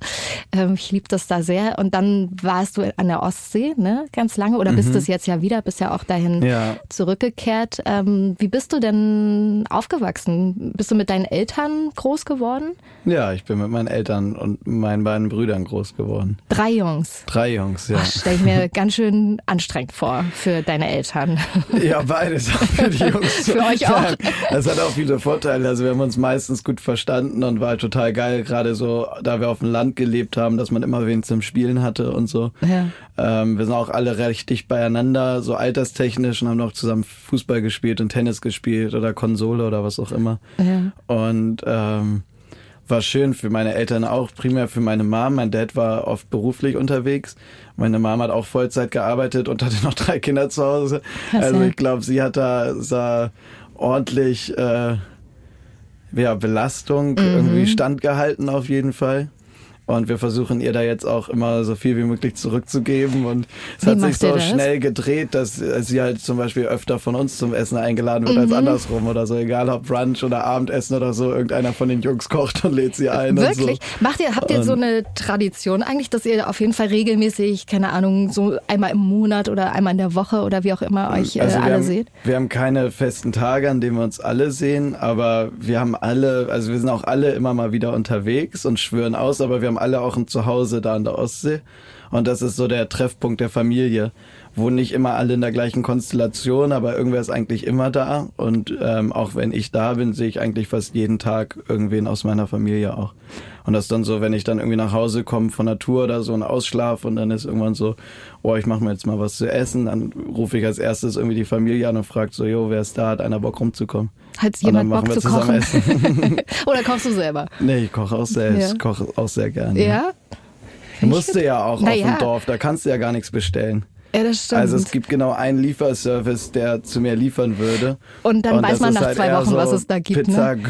Ähm, ich liebe das da sehr. Und dann war warst du an der Ostsee, ne, ganz lange oder mhm. bist es jetzt ja wieder, bist ja auch dahin ja. zurückgekehrt. Ähm, wie bist du denn aufgewachsen? Bist du mit deinen Eltern groß geworden? Ja, ich bin mit meinen Eltern und meinen beiden Brüdern groß geworden. Drei Jungs. Drei Jungs, ja. Stelle ich mir ganz schön anstrengend vor für deine Eltern. Ja, beides auch für die Jungs. für euch auch. Das hat auch viele Vorteile. Also wir haben uns meistens gut verstanden und war total geil, gerade so, da wir auf dem Land gelebt haben, dass man immer wen zum Spielen hatte und so. Ja. Ähm, wir sind auch alle recht dicht beieinander, so alterstechnisch und haben noch zusammen Fußball gespielt und Tennis gespielt oder Konsole oder was auch immer. Ja. Und ähm, war schön für meine Eltern auch, primär für meine Mom. Mein Dad war oft beruflich unterwegs. Meine Mom hat auch Vollzeit gearbeitet und hatte noch drei Kinder zu Hause. Krass, also ich glaube, sie hat da sah ordentlich äh, ja, Belastung mhm. irgendwie standgehalten auf jeden Fall. Und wir versuchen ihr da jetzt auch immer so viel wie möglich zurückzugeben. Und es wie hat sich so schnell gedreht, dass sie halt zum Beispiel öfter von uns zum Essen eingeladen wird mhm. als andersrum oder so. Egal ob Brunch oder Abendessen oder so, irgendeiner von den Jungs kocht und lädt sie ein. Wirklich? So. Macht ihr, habt ihr so eine Tradition eigentlich, dass ihr auf jeden Fall regelmäßig, keine Ahnung, so einmal im Monat oder einmal in der Woche oder wie auch immer euch äh, also alle haben, seht? Wir haben keine festen Tage, an denen wir uns alle sehen, aber wir haben alle, also wir sind auch alle immer mal wieder unterwegs und schwören aus, aber wir haben alle auch ein Zuhause da an der Ostsee. Und das ist so der Treffpunkt der Familie, wo nicht immer alle in der gleichen Konstellation, aber irgendwer ist eigentlich immer da. Und ähm, auch wenn ich da bin, sehe ich eigentlich fast jeden Tag irgendwen aus meiner Familie auch. Und das dann so, wenn ich dann irgendwie nach Hause komme von der Tour oder so und ausschlaf und dann ist irgendwann so, oh, ich mache mir jetzt mal was zu essen, dann rufe ich als erstes irgendwie die Familie an und frage so, jo, wer ist da, hat einer Bock rumzukommen. Hat jemand Bock zu kochen? Oder kochst du selber? Nee, ich koche auch selbst. Ja. Ich koche auch sehr gerne. Ja? Musste ja auch Na auf dem Dorf, da kannst du ja gar nichts bestellen. Ja, das stimmt. Also es gibt genau einen Lieferservice, der zu mir liefern würde. Und dann und weiß man nach halt zwei Wochen, so was es da gibt. Pizza, ne?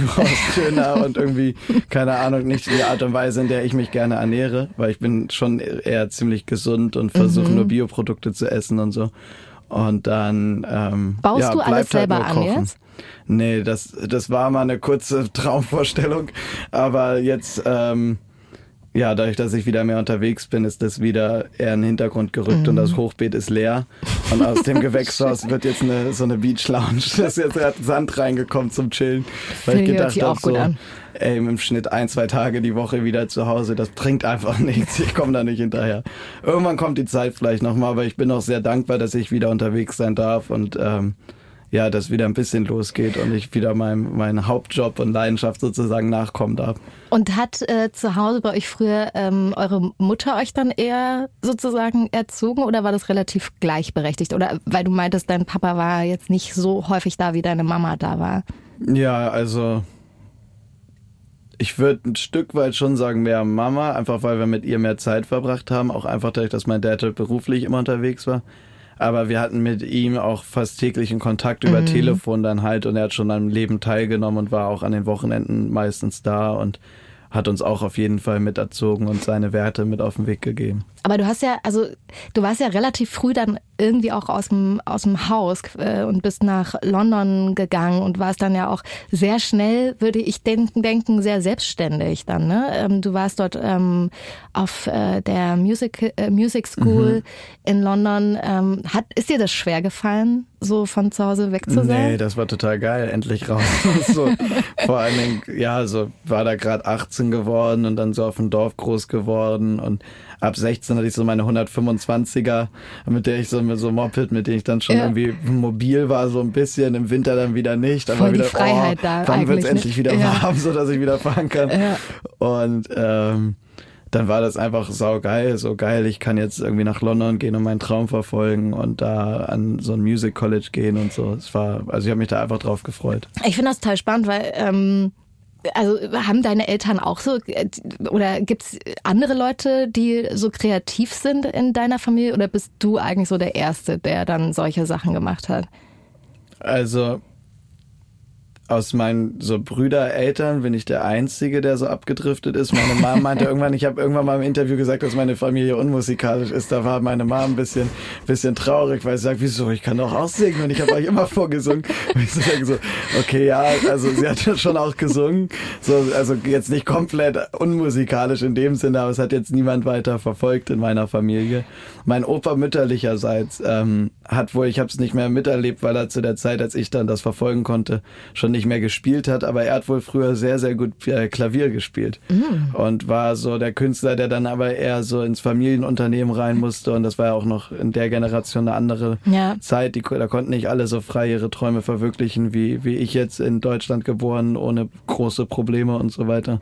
Döner und irgendwie, keine Ahnung, nicht die Art und Weise, in der ich mich gerne ernähre, weil ich bin schon eher ziemlich gesund und versuche mhm. nur Bioprodukte zu essen und so. Und dann ähm, Baust ja, du alles halt selber an jetzt? Nee, das, das war mal eine kurze Traumvorstellung. Aber jetzt, ähm, ja, dadurch, dass ich wieder mehr unterwegs bin, ist das wieder eher in den Hintergrund gerückt mhm. und das Hochbeet ist leer. Und aus dem Gewächshaus wird jetzt eine, so eine Beach Lounge. Da ist jetzt Sand reingekommen zum Chillen. Weil ich gedacht habe, so, an. ey, im Schnitt ein, zwei Tage die Woche wieder zu Hause, das bringt einfach nichts. Ich komme da nicht hinterher. Irgendwann kommt die Zeit vielleicht nochmal, aber ich bin auch sehr dankbar, dass ich wieder unterwegs sein darf und ähm, ja, dass wieder ein bisschen losgeht und ich wieder meinem mein Hauptjob und Leidenschaft sozusagen nachkommen darf. Und hat äh, zu Hause bei euch früher ähm, eure Mutter euch dann eher sozusagen erzogen oder war das relativ gleichberechtigt? Oder weil du meintest, dein Papa war jetzt nicht so häufig da, wie deine Mama da war? Ja, also ich würde ein Stück weit schon sagen, mehr Mama, einfach weil wir mit ihr mehr Zeit verbracht haben, auch einfach dadurch, dass mein Dad halt beruflich immer unterwegs war aber wir hatten mit ihm auch fast täglichen Kontakt über mhm. Telefon dann halt und er hat schon am Leben teilgenommen und war auch an den Wochenenden meistens da und hat uns auch auf jeden Fall miterzogen und seine Werte mit auf den Weg gegeben. Aber du hast ja, also du warst ja relativ früh dann irgendwie auch aus dem, aus dem Haus äh, und bist nach London gegangen und warst dann ja auch sehr schnell, würde ich denken, denken sehr selbstständig dann. Ne? Ähm, du warst dort ähm, auf äh, der Music, äh, Music School mhm. in London. Ähm, hat, ist dir das schwer gefallen, so von zu Hause weg zu sein? Nee, das war total geil, endlich raus. so, vor allen Dingen, ja, so war da gerade 18 geworden und dann so auf dem Dorf groß geworden und ab 16 hatte ich so meine 125er, mit der ich so mit so Moped, mit dem ich dann schon ja. irgendwie mobil war, so ein bisschen, im Winter dann wieder nicht. Aber Voll wieder, die Freiheit oh, da. Wann wird es endlich wieder ja. warm, so dass ich wieder fahren kann? Ja. Und ähm, dann war das einfach saugeil, so geil, ich kann jetzt irgendwie nach London gehen und meinen Traum verfolgen und da an so ein Music College gehen und so. Es war, also ich habe mich da einfach drauf gefreut. Ich finde das total spannend, weil ähm, also haben deine Eltern auch so, oder gibt es andere Leute, die so kreativ sind in deiner Familie oder bist du eigentlich so der Erste, der dann solche Sachen gemacht hat? Also aus meinen so Brüdereltern bin ich der Einzige, der so abgedriftet ist. Meine Mom meinte irgendwann, ich habe irgendwann mal im Interview gesagt, dass meine Familie unmusikalisch ist. Da war meine Mom ein bisschen, bisschen traurig, weil sie sagt, wieso, ich kann doch auch singen und ich habe euch immer vorgesungen. Und ich so so, okay, ja, also sie hat schon auch gesungen. So, also jetzt nicht komplett unmusikalisch in dem Sinne, aber es hat jetzt niemand weiter verfolgt in meiner Familie. Mein Opa mütterlicherseits ähm, hat wohl, ich habe es nicht mehr miterlebt, weil er zu der Zeit, als ich dann das verfolgen konnte, schon nicht mehr gespielt hat, aber er hat wohl früher sehr, sehr gut äh, Klavier gespielt mhm. und war so der Künstler, der dann aber eher so ins Familienunternehmen rein musste und das war ja auch noch in der Generation eine andere ja. Zeit, die, da konnten nicht alle so frei ihre Träume verwirklichen, wie, wie ich jetzt in Deutschland geboren, ohne große Probleme und so weiter.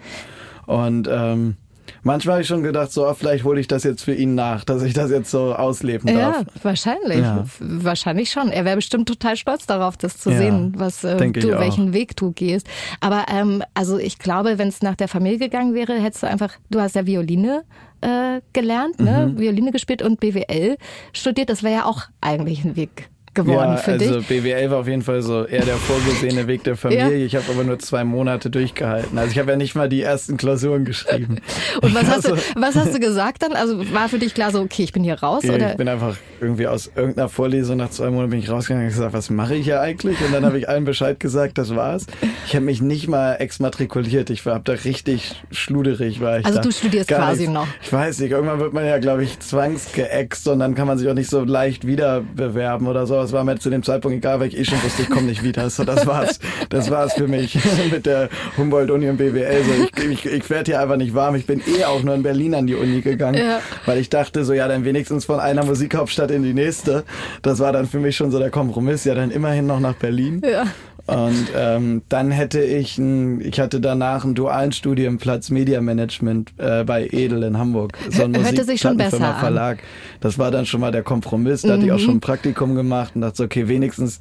Und ähm, Manchmal habe ich schon gedacht, so, vielleicht hole ich das jetzt für ihn nach, dass ich das jetzt so ausleben darf. Ja, wahrscheinlich. Ja. Wahrscheinlich schon. Er wäre bestimmt total stolz darauf, das zu ja, sehen, was äh, du, welchen Weg du gehst. Aber ähm, also ich glaube, wenn es nach der Familie gegangen wäre, hättest du einfach, du hast ja Violine äh, gelernt, ne? Mhm. Violine gespielt und BWL studiert. Das wäre ja auch eigentlich ein Weg geworden ja, für also dich? BWL war auf jeden Fall so eher der vorgesehene Weg der Familie. Ja. Ich habe aber nur zwei Monate durchgehalten. Also ich habe ja nicht mal die ersten Klausuren geschrieben. Und was hast, du, also was hast du gesagt dann? Also war für dich klar so, okay, ich bin hier raus? Ja, oder? Ich bin einfach irgendwie aus irgendeiner Vorlesung nach zwei Monaten bin ich rausgegangen und gesagt, was mache ich hier eigentlich? Und dann habe ich allen Bescheid gesagt, das war's. Ich habe mich nicht mal exmatrikuliert. Ich war da richtig schluderig. War ich also da. du studierst quasi nichts. noch. Ich weiß nicht, irgendwann wird man ja, glaube ich, zwangsgeext und dann kann man sich auch nicht so leicht wieder bewerben oder so. Es war mir zu dem Zeitpunkt egal, weil ich eh schon wusste, ich komme nicht wieder. So, das war's. Das war's für mich mit der Humboldt-Uni und BWL. So, ich ich, ich werde hier einfach nicht warm. Ich bin eh auch nur in Berlin an die Uni gegangen, ja. weil ich dachte so, ja, dann wenigstens von einer Musikhauptstadt in die nächste. Das war dann für mich schon so der Kompromiss. Ja, dann immerhin noch nach Berlin. Ja. Und ähm, dann hätte ich, ein, ich hatte danach einen dualen Studienplatz Media Management äh, bei Edel in Hamburg. So ein Hörte sich schon besser Verlag. An. Das war dann schon mal der Kompromiss. Da mhm. hatte ich auch mhm. schon ein Praktikum gemacht und dachte, okay, wenigstens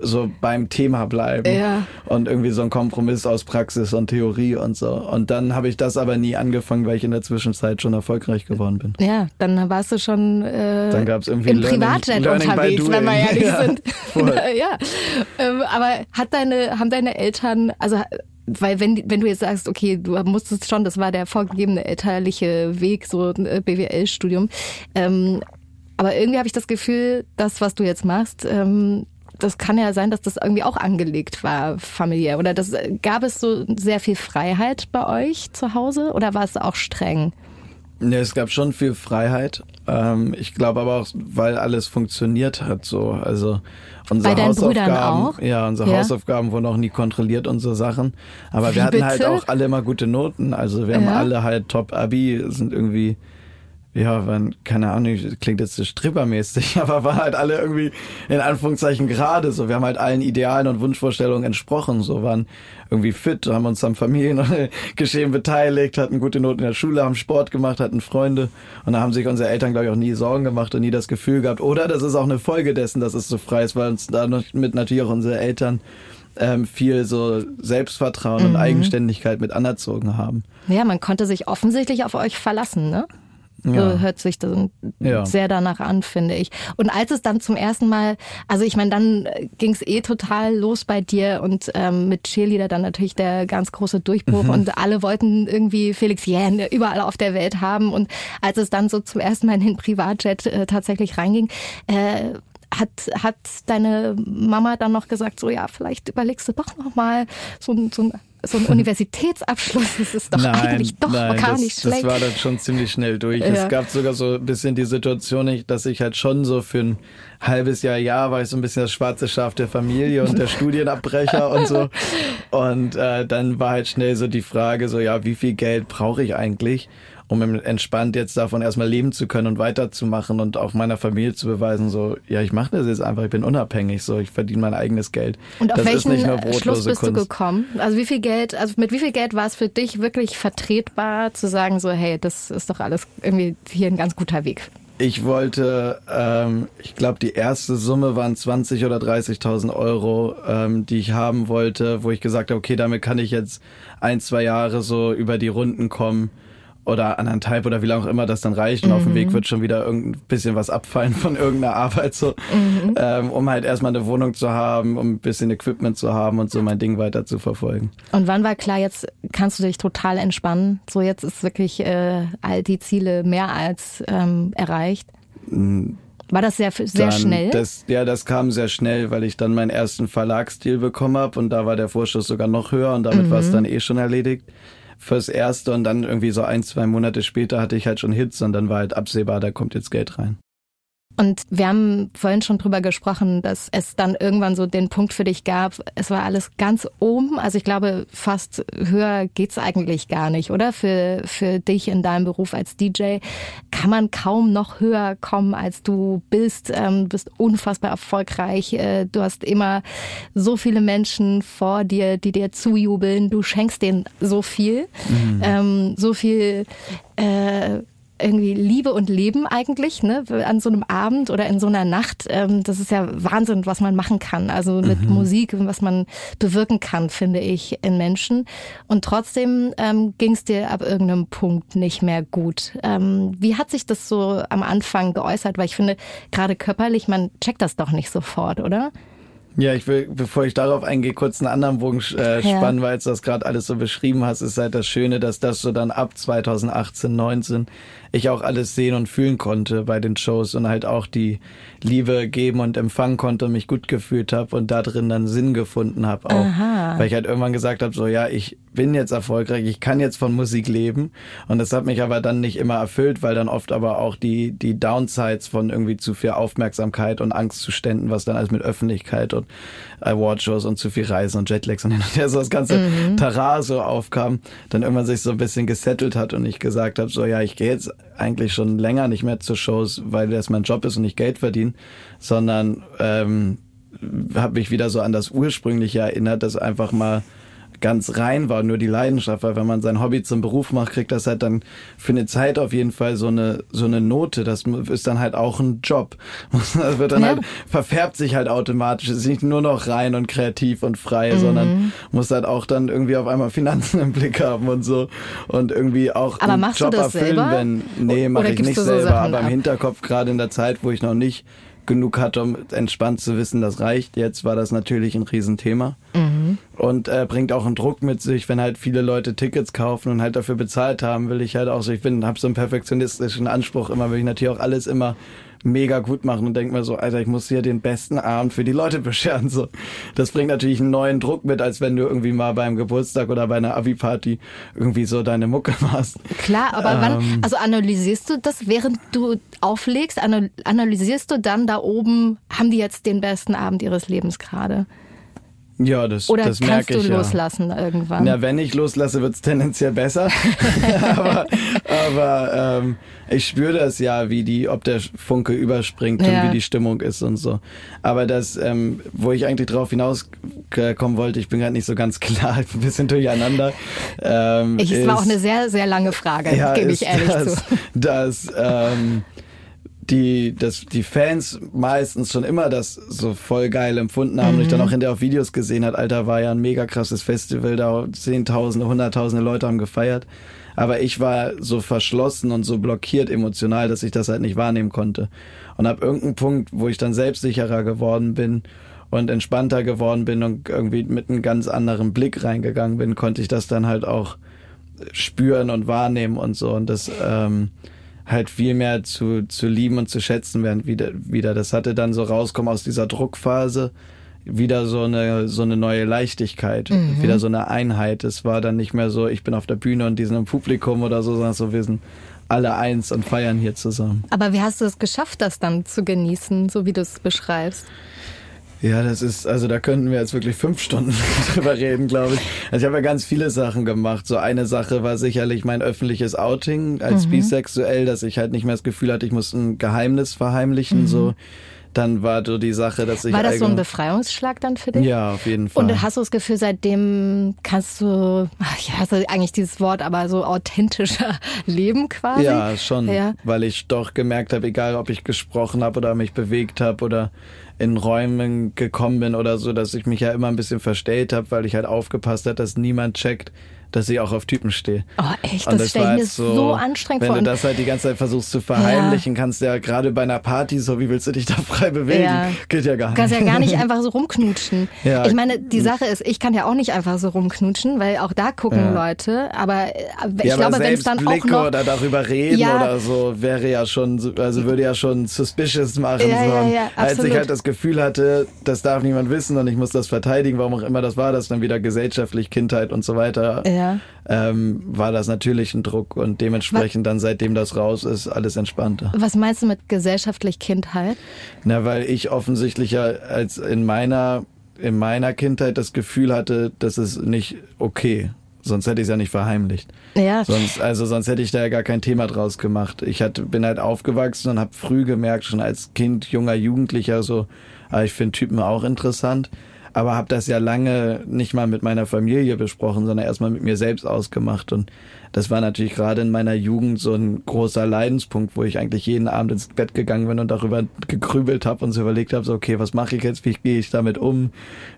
so beim Thema bleiben ja. und irgendwie so ein Kompromiss aus Praxis und Theorie und so. Und dann habe ich das aber nie angefangen, weil ich in der Zwischenzeit schon erfolgreich geworden bin. Ja, dann warst du schon äh, dann gab's irgendwie im Privatjet Learning unterwegs, wenn wir ehrlich ja, sind. ja, ähm, aber hat deine, haben deine Eltern, also weil wenn, wenn du jetzt sagst, okay, du musstest schon, das war der vorgegebene elterliche Weg, so ein äh, BWL-Studium, ähm, aber irgendwie habe ich das Gefühl, das, was du jetzt machst, ähm, das kann ja sein, dass das irgendwie auch angelegt war, familiär. Oder das, gab es so sehr viel Freiheit bei euch zu Hause oder war es auch streng? Ja, es gab schon viel Freiheit. Ähm, ich glaube aber auch, weil alles funktioniert hat so. Also unsere Hausaufgaben, auch? ja, unsere ja. Hausaufgaben wurden auch nie kontrolliert, unsere Sachen. Aber Wie wir hatten halt bitte? halt auch alle immer gute Noten. Also wir ja. haben alle halt Top-Abi, sind irgendwie ja, waren, keine Ahnung, klingt jetzt so strippermäßig, aber waren halt alle irgendwie in Anführungszeichen gerade so. Wir haben halt allen Idealen und Wunschvorstellungen entsprochen, so waren irgendwie fit, haben uns am Familiengeschehen beteiligt, hatten gute Noten in der Schule, haben Sport gemacht, hatten Freunde und da haben sich unsere Eltern, glaube ich, auch nie Sorgen gemacht und nie das Gefühl gehabt. Oder das ist auch eine Folge dessen, dass es so frei ist, weil uns damit natürlich auch unsere Eltern ähm, viel so Selbstvertrauen mhm. und Eigenständigkeit mit anerzogen haben. Ja, man konnte sich offensichtlich auf euch verlassen, ne? Ja. hört sich das ja. sehr danach an, finde ich. Und als es dann zum ersten Mal, also ich meine, dann ging es eh total los bei dir und ähm, mit Cheerleader dann natürlich der ganz große Durchbruch mhm. und alle wollten irgendwie Felix Jähn überall auf der Welt haben. Und als es dann so zum ersten Mal in den Privatjet äh, tatsächlich reinging, äh, hat, hat deine Mama dann noch gesagt, so ja, vielleicht überlegst du doch noch mal so, so ein so ein Universitätsabschluss, das ist doch nein, eigentlich doch nein, gar das, nicht schlecht. Das war dann schon ziemlich schnell durch. Ja. Es gab sogar so ein bisschen die Situation, dass ich halt schon so für ein halbes Jahr, Jahr war ich so ein bisschen das schwarze Schaf der Familie und der Studienabbrecher und so. Und äh, dann war halt schnell so die Frage, so ja, wie viel Geld brauche ich eigentlich? Um entspannt jetzt davon erstmal leben zu können und weiterzumachen und auch meiner Familie zu beweisen, so, ja, ich mache das jetzt einfach, ich bin unabhängig, so, ich verdiene mein eigenes Geld. Und auf das welchen Schluss bist Kunst. du gekommen? Also wie viel Geld, also mit wie viel Geld war es für dich wirklich vertretbar zu sagen, so, hey, das ist doch alles irgendwie hier ein ganz guter Weg? ich wollte, ähm, ich glaube, die erste Summe waren 20 oder 30.000 Euro, ähm, die ich haben wollte, wo ich gesagt habe, okay, damit kann ich jetzt ein, zwei Jahre so über die Runden kommen oder anderthalb oder wie lange auch immer das dann reicht. Und mhm. auf dem Weg wird schon wieder irgendein bisschen was abfallen von irgendeiner Arbeit, so, mhm. ähm, um halt erstmal eine Wohnung zu haben, um ein bisschen Equipment zu haben und so mein Ding weiter zu verfolgen. Und wann war klar, jetzt kannst du dich total entspannen? So jetzt ist wirklich äh, all die Ziele mehr als ähm, erreicht? Mhm. War das sehr, sehr dann, schnell? Das, ja, das kam sehr schnell, weil ich dann meinen ersten Verlagsdeal bekommen habe und da war der Vorschuss sogar noch höher und damit mhm. war es dann eh schon erledigt fürs Erste und dann irgendwie so ein, zwei Monate später hatte ich halt schon Hits und dann war halt absehbar, da kommt jetzt Geld rein. Und wir haben vorhin schon drüber gesprochen, dass es dann irgendwann so den Punkt für dich gab, es war alles ganz oben. Also ich glaube, fast höher geht's eigentlich gar nicht, oder? Für, für dich in deinem Beruf als DJ kann man kaum noch höher kommen, als du bist. Ähm, bist unfassbar erfolgreich. Äh, du hast immer so viele Menschen vor dir, die dir zujubeln. Du schenkst denen so viel. Mhm. Ähm, so viel äh, irgendwie Liebe und Leben eigentlich, ne, an so einem Abend oder in so einer Nacht. Ähm, das ist ja Wahnsinn, was man machen kann. Also mit mhm. Musik, was man bewirken kann, finde ich, in Menschen. Und trotzdem ähm, ging es dir ab irgendeinem Punkt nicht mehr gut. Ähm, wie hat sich das so am Anfang geäußert? Weil ich finde, gerade körperlich, man checkt das doch nicht sofort, oder? Ja, ich will, bevor ich darauf eingehe, kurz einen anderen Bogen äh, spannen, ja. weil du das gerade alles so beschrieben hast, ist halt das Schöne, dass das so dann ab 2018, 19 ich auch alles sehen und fühlen konnte bei den Shows und halt auch die Liebe geben und empfangen konnte und mich gut gefühlt habe und da drin dann Sinn gefunden habe auch. Aha. Weil ich halt irgendwann gesagt habe, so ja, ich bin jetzt erfolgreich, ich kann jetzt von Musik leben und das hat mich aber dann nicht immer erfüllt, weil dann oft aber auch die, die Downsides von irgendwie zu viel Aufmerksamkeit und Angstzuständen, was dann alles mit Öffentlichkeit und Awardshows und zu viel Reisen und Jetlags und hin und her so das ganze mhm. Tara so aufkam, dann irgendwann sich so ein bisschen gesettelt hat und ich gesagt habe, so ja, ich gehe jetzt eigentlich schon länger nicht mehr zu Shows, weil das mein Job ist und ich Geld verdiene, sondern ähm, habe mich wieder so an das Ursprüngliche erinnert, dass einfach mal ganz rein war, nur die Leidenschaft, weil wenn man sein Hobby zum Beruf macht, kriegt das halt dann für eine Zeit auf jeden Fall so eine so eine Note. Das ist dann halt auch ein Job. Das wird dann ja. halt verfärbt sich halt automatisch. Es ist nicht nur noch rein und kreativ und frei, mhm. sondern muss halt auch dann irgendwie auf einmal Finanzen im Blick haben und so und irgendwie auch aber einen Job erfüllen, selber? wenn nee, mache ich nicht selber, so aber im Hinterkopf gerade in der Zeit, wo ich noch nicht genug hatte, um entspannt zu wissen, das reicht. Jetzt war das natürlich ein Riesenthema. Mhm. Und äh, bringt auch einen Druck mit sich, wenn halt viele Leute Tickets kaufen und halt dafür bezahlt haben, will ich halt auch so, ich bin, habe so einen perfektionistischen Anspruch immer, will ich natürlich auch alles immer mega gut machen und denke mir so, Alter, ich muss hier den besten Abend für die Leute bescheren. So, das bringt natürlich einen neuen Druck mit, als wenn du irgendwie mal beim Geburtstag oder bei einer Abi-Party irgendwie so deine Mucke machst. Klar, aber ähm, wann, also analysierst du das, während du auflegst, analysierst du dann da oben, haben die jetzt den besten Abend ihres Lebens gerade? Ja, das, Oder das merke ich. Oder kannst du loslassen ja. irgendwann? Na, wenn ich loslasse, wird's tendenziell besser. aber aber ähm, ich spüre das ja, wie die, ob der Funke überspringt ja. und wie die Stimmung ist und so. Aber das, ähm, wo ich eigentlich drauf hinauskommen wollte, ich bin gerade nicht so ganz klar, ein bisschen durcheinander. Ähm, ich, es war auch eine sehr, sehr lange Frage, ja, gebe ich ehrlich das, zu. Dass, ähm, die, dass die Fans meistens schon immer das so voll geil empfunden haben mhm. und ich dann mhm. auch hinterher auf Videos gesehen hat, Alter, war ja ein mega krasses Festival, da Zehntausende, Hunderttausende Leute haben gefeiert. Aber ich war so verschlossen und so blockiert emotional, dass ich das halt nicht wahrnehmen konnte. Und ab irgendeinem Punkt, wo ich dann selbstsicherer geworden bin und entspannter geworden bin und irgendwie mit einem ganz anderen Blick reingegangen bin, konnte ich das dann halt auch spüren und wahrnehmen und so. Und das, ähm, halt viel mehr zu, zu lieben und zu schätzen während wieder, wieder. Das hatte dann so rauskommen aus dieser Druckphase wieder so eine, so eine neue Leichtigkeit, mhm. wieder so eine Einheit. Es war dann nicht mehr so, ich bin auf der Bühne und die sind im Publikum oder so, sondern so, wir sind alle eins und feiern hier zusammen. Aber wie hast du es geschafft, das dann zu genießen, so wie du es beschreibst? Ja, das ist, also da könnten wir jetzt wirklich fünf Stunden drüber reden, glaube ich. Also ich habe ja ganz viele Sachen gemacht. So eine Sache war sicherlich mein öffentliches Outing als mhm. bisexuell, dass ich halt nicht mehr das Gefühl hatte, ich muss ein Geheimnis verheimlichen. Mhm. So dann war so die Sache, dass ich. War das so ein Befreiungsschlag dann für dich? Ja, auf jeden Fall. Und hast du das Gefühl, seitdem kannst du, ich hasse eigentlich dieses Wort, aber so authentischer leben quasi? Ja, schon. Ja. Weil ich doch gemerkt habe, egal ob ich gesprochen habe oder mich bewegt habe oder in Räumen gekommen bin oder so, dass ich mich ja immer ein bisschen verstellt habe, weil ich halt aufgepasst habe, dass niemand checkt, dass ich auch auf Typen stehe. Oh, echt? Und Das stelle ich mir jetzt so, anstrengend Wenn vor. du Und- das halt die ganze Zeit versuchst zu verheimlichen, kannst du ja gerade bei einer Party so, wie willst du dich da frei bewegen? Ja. Geht ja gar nicht. Du kannst ja gar nicht einfach so rumknutschen. Ja. Ich meine, die Sache ist, ich kann ja auch nicht einfach so rumknutschen, weil auch da gucken Ja. Leute. Aber äh, ich ja, glaube, aber wenn es dann auch Blicke noch oder darüber reden Ja. oder so wäre ja schon, so- also würde ja schon suspicious machen. Ja, so. ja, ja, Als ich halt das Gefühl hatte, das darf niemand wissen und ich muss das verteidigen, warum auch immer das war, das dann wieder gesellschaftlich, Kindheit und so weiter, Ja. Ähm, war das natürlich ein Druck und dementsprechend dann, seitdem das raus ist, alles entspannter. Was meinst du mit gesellschaftlich Kindheit? Na, weil ich offensichtlich ja als in meiner, in meiner Kindheit das Gefühl hatte, das ist nicht okay. Sonst hätte ich es ja nicht verheimlicht. Ja. Sonst, also sonst hätte ich da ja gar kein Thema draus gemacht. Ich hatte, bin halt aufgewachsen und habe früh gemerkt, schon als Kind, junger Jugendlicher, so, ah, ich finde Typen auch interessant. Aber habe das ja lange nicht mal mit meiner Familie besprochen, sondern erstmal mit mir selbst ausgemacht. Und das war natürlich gerade in meiner Jugend so ein großer Leidenspunkt, wo ich eigentlich jeden Abend ins Bett gegangen bin und darüber gegrübelt habe und so überlegt habe, so, okay, was mache ich jetzt, wie gehe ich damit um,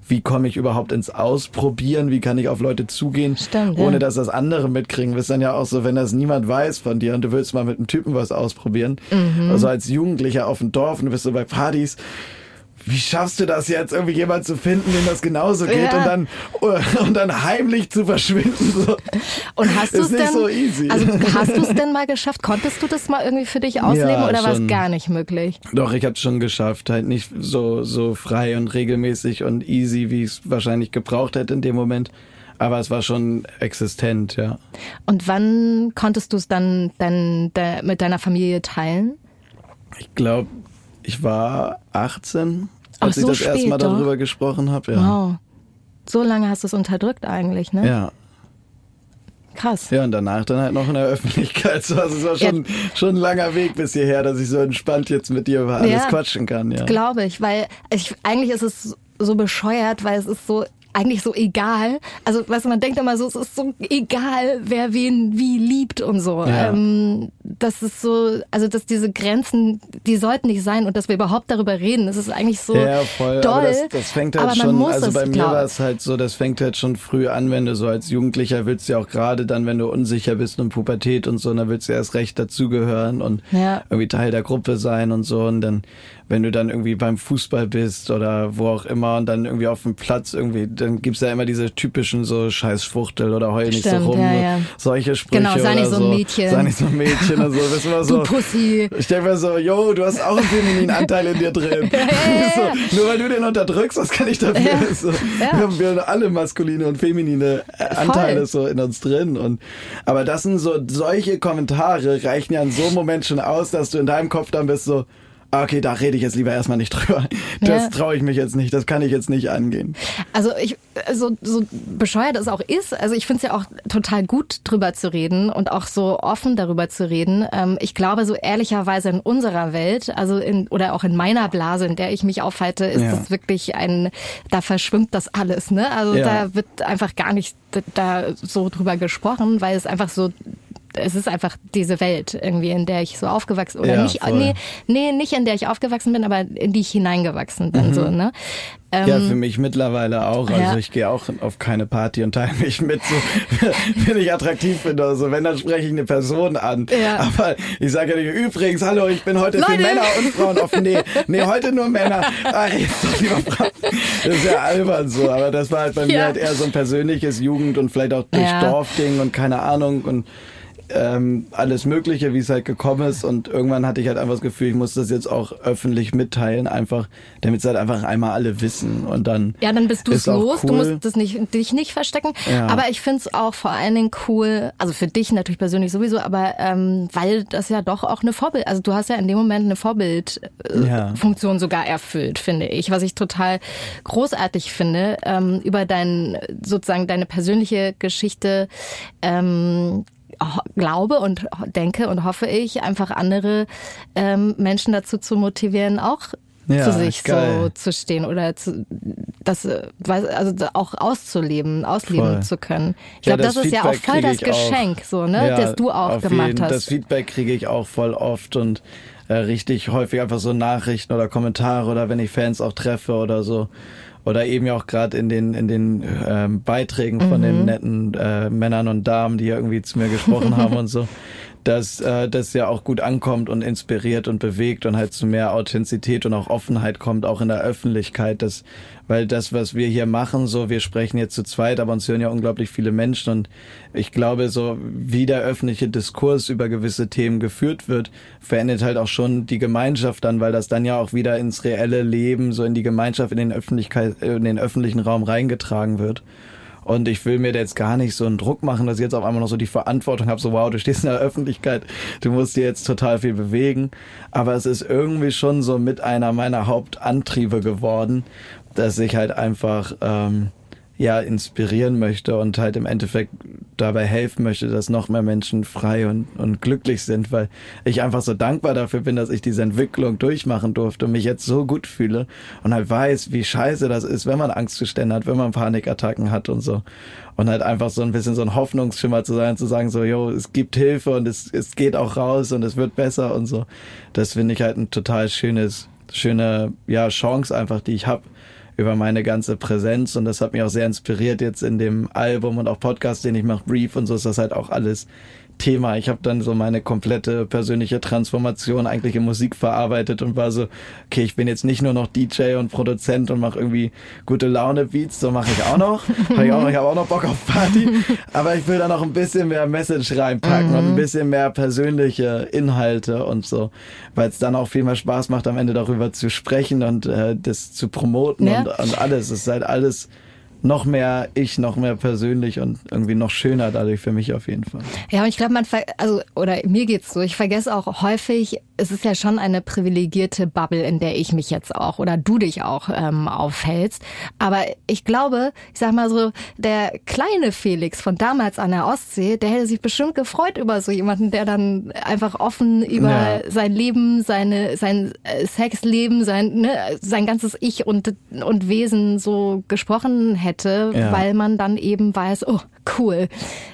wie komme ich überhaupt ins Ausprobieren, wie kann ich auf Leute zugehen, Stimmt, ohne ja. dass das andere mitkriegen. Das ist dann ja auch so, wenn das niemand weiß von dir und du willst mal mit einem Typen was ausprobieren, Mhm. also als Jugendlicher auf dem Dorf und du bist so bei Partys, wie schaffst du das jetzt, irgendwie jemand zu finden, dem das genauso geht Ja. und dann und dann heimlich zu verschwinden? So. Und hast du es nicht denn? so easy. Also hast du es denn mal geschafft? Konntest du das mal irgendwie für dich ausleben Ja, oder war es gar nicht möglich? Doch, ich habe es schon geschafft, halt nicht so so frei und regelmäßig und easy, wie ich es wahrscheinlich gebraucht hätte in dem Moment. Aber es war schon existent, ja. Und wann konntest du es dann, dann de, mit deiner Familie teilen? Ich glaube, ich war 18, Ach, als ich so das erste Mal spät doch? darüber gesprochen habe. Ja. Wow. So lange hast du es unterdrückt eigentlich, ne? ja. Krass. Ja, und danach dann halt noch in der Öffentlichkeit. So, Also es war schon, schon ein langer Weg bis hierher, dass ich so entspannt jetzt mit dir über alles Ja, quatschen kann. Ja. Glaube ich, weil ich, eigentlich ist es so bescheuert, weil es ist so eigentlich so egal. Also, weißt du, man denkt immer so, es ist so egal, wer wen wie liebt und so. Ja. Ähm, das ist so, also dass diese Grenzen, die sollten nicht sein und dass wir überhaupt darüber reden, das ist eigentlich so ja, voll. doll. Aber das, das fängt halt aber man schon, muss also bei mir war es halt so, das fängt halt schon früh an, wenn du so als Jugendlicher willst ja auch gerade dann, wenn du unsicher bist und Pubertät und so, dann willst du erst recht dazugehören und Ja. irgendwie Teil der Gruppe sein und so und dann, wenn du dann irgendwie beim Fußball bist oder wo auch immer und dann irgendwie auf dem Platz irgendwie, dann gibt's ja immer diese typischen so Scheißfuchtel oder heul nicht Stimmt, so rum, ja, ja. solche Sprüche Genau, sei oder nicht so ein Mädchen. Sei nicht so ein Mädchen und so, wissen wir so. Du Pussy. Ich denke mir so, yo, du hast auch einen femininen Anteil in dir drin. so, nur weil du den unterdrückst, was kann ich dafür? Ja. So, Ja. Wir haben wir alle maskuline und feminine äh, Anteile so in uns drin. Und, aber das sind so, solche Kommentare reichen ja in so einem Moment schon aus, dass du in deinem Kopf dann bist so, okay, da rede ich jetzt lieber erstmal nicht drüber. Das Ja. traue ich mich jetzt nicht, das kann ich jetzt nicht angehen. Also ich, so, so bescheuert es auch ist, also ich finde es ja auch total gut drüber zu reden und auch so offen darüber zu reden. Ähm, ich glaube so ehrlicherweise in unserer Welt, also in oder auch in meiner Blase, in der ich mich aufhalte, ist Ja. das wirklich ein, da verschwimmt das alles, ne? Also Ja. da wird einfach gar nicht da so drüber gesprochen, weil es einfach so es ist einfach diese Welt irgendwie, in der ich so aufgewachsen oder Ja, nicht, voll. nee, nee, nicht in der ich aufgewachsen bin, aber in die ich hineingewachsen bin, Mhm. so, ne? ja, Ähm, für mich mittlerweile auch. Also ja. ich gehe auch auf keine Party und teile mich mit, so, wenn ich attraktiv bin oder so. Wenn, dann spreche ich eine Person an. Ja. Aber ich sage ja nicht, übrigens, hallo, ich bin heute für Leute. Männer und Frauen offen. Nee, nee, heute nur Männer. Ach, jetzt doch lieber Frauen. Das ist ja albern so. Aber das war halt bei mir Ja. halt eher so ein persönliches Jugend und vielleicht auch durch. Dorfding und keine Ahnung und ähm, alles Mögliche, wie es halt gekommen ist. Und irgendwann hatte ich halt einfach das Gefühl, ich muss das jetzt auch öffentlich mitteilen, einfach, damit es halt einfach einmal alle wissen. Und dann Ja, dann bist du es los. Du cool. musst das nicht, dich nicht verstecken. Ja. Aber ich find's auch vor allen Dingen cool, also für dich natürlich persönlich sowieso, aber ähm, weil das ja doch auch eine Vorbild, also du hast ja in dem Moment eine Vorbildfunktion Ja. äh, Funktion sogar erfüllt, finde ich, was ich total großartig finde, ähm, über dein sozusagen deine persönliche Geschichte ähm, glaube und denke und hoffe ich, einfach andere ähm, Menschen dazu zu motivieren, auch ja, zu sich geil. so zu stehen oder zu, das äh, also auch auszuleben, ausleben Voll. zu können. Ich ja, glaube, das, das ist ja auch voll das Geschenk, auch, so, ne, ja, das du auch gemacht jeden, hast. Das Feedback kriege ich auch voll oft und äh, richtig häufig einfach so Nachrichten oder Kommentare oder wenn ich Fans auch treffe oder so. Oder eben ja auch gerade in den, in den ähm, Beiträgen von mhm. den netten äh, Männern und Damen, die ja irgendwie zu mir gesprochen haben und so dass äh, das ja auch gut ankommt und inspiriert und bewegt und halt zu mehr Authentizität und auch Offenheit kommt, auch in der Öffentlichkeit. Das, weil das, was wir hier machen, so wir sprechen jetzt zu zweit, aber uns hören ja unglaublich viele Menschen und ich glaube, so wie der öffentliche Diskurs über gewisse Themen geführt wird, verändert halt auch schon die Gemeinschaft dann, weil das dann ja auch wieder ins reelle Leben, so in die Gemeinschaft, in den Öffentlichkeit, in den öffentlichen Raum reingetragen wird. Und ich will mir da jetzt gar nicht so einen Druck machen, dass ich jetzt auf einmal noch so die Verantwortung habe, so wow, du stehst in der Öffentlichkeit, du musst dir jetzt total viel bewegen. Aber es ist irgendwie schon so mit einer meiner Hauptantriebe geworden, dass ich halt einfach ähm, ja inspirieren möchte und halt im Endeffekt dabei helfen möchte, dass noch mehr Menschen frei und, und glücklich sind, weil ich einfach so dankbar dafür bin, dass ich diese Entwicklung durchmachen durfte und mich jetzt so gut fühle und halt weiß, wie scheiße das ist, wenn man Angstzustände hat, wenn man Panikattacken hat und so. Und halt einfach so ein bisschen so ein Hoffnungsschimmer zu sein, zu sagen so, yo, es gibt Hilfe und es, es geht auch raus und es wird besser und so. Das finde ich halt ein total schönes, schöne, ja, Chance einfach, die ich habe über meine ganze Präsenz und das hat mich auch sehr inspiriert jetzt in dem Album und auch Podcast, den ich mache, Brief und so ist das halt auch alles Thema. Ich habe dann so meine komplette persönliche Transformation eigentlich in Musik verarbeitet und war so, okay, ich bin jetzt nicht nur noch DJ und Produzent und mache irgendwie gute Laune Beats, so mache ich auch noch. hab ich auch, ich habe auch noch Bock auf Party, aber ich will da noch ein bisschen mehr Message reinpacken mhm. und ein mhm. bisschen mehr persönliche Inhalte und so, weil es dann auch viel mehr Spaß macht, am Ende darüber zu sprechen und äh, das zu promoten ja. und, und alles. Es ist halt alles noch mehr ich, noch mehr persönlich und irgendwie noch schöner dadurch für mich auf jeden Fall. Ja, und ich glaube, man, also, oder mir geht's so, ich vergesse auch häufig, es ist ja schon eine privilegierte Bubble, in der ich mich jetzt auch oder du dich auch ähm, aufhältst. Aber ich glaube, ich sag mal so, der kleine Felix von damals an der Ostsee, der hätte sich bestimmt gefreut über so jemanden, der dann einfach offen über ja. sein Leben, seine, sein äh, Sexleben, sein, ne, sein ganzes Ich und, und Wesen so gesprochen hätte, ja. weil man dann eben weiß, oh, cool,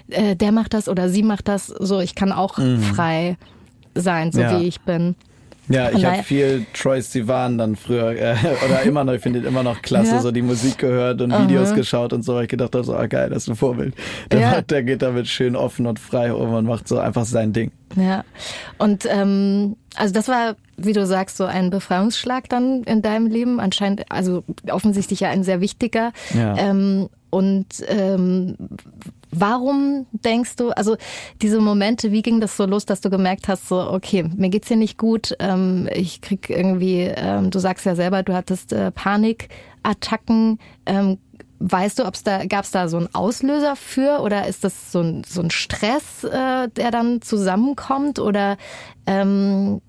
äh, der macht das oder sie macht das, so, ich kann auch mhm. frei sein, so ja. wie ich bin. Ja, ich habe viel Troy Sivan dann früher äh, oder immer noch, ich finde immer noch klasse, ja. so die Musik gehört und. Videos geschaut und so, weil ich gedacht habe, so ah, geil, das ist ein Vorbild. Der, ja. macht, der geht damit schön offen und frei um und macht so einfach sein Ding. Ja, und ähm, also das war, wie du sagst, so ein Befreiungsschlag dann in deinem Leben, anscheinend, also offensichtlich ja ein sehr wichtiger. Ja. Ähm, und ähm, Warum denkst du, also diese Momente, wie ging das so los, dass du gemerkt hast, so, okay, mir geht's hier nicht gut, ähm, ich krieg irgendwie, ähm, du sagst ja selber, du hattest äh, Panikattacken. Ähm, weißt du, ob es da, gab es da so einen Auslöser für oder ist das so ein, so ein Stress, äh, der dann zusammenkommt? Oder ähm,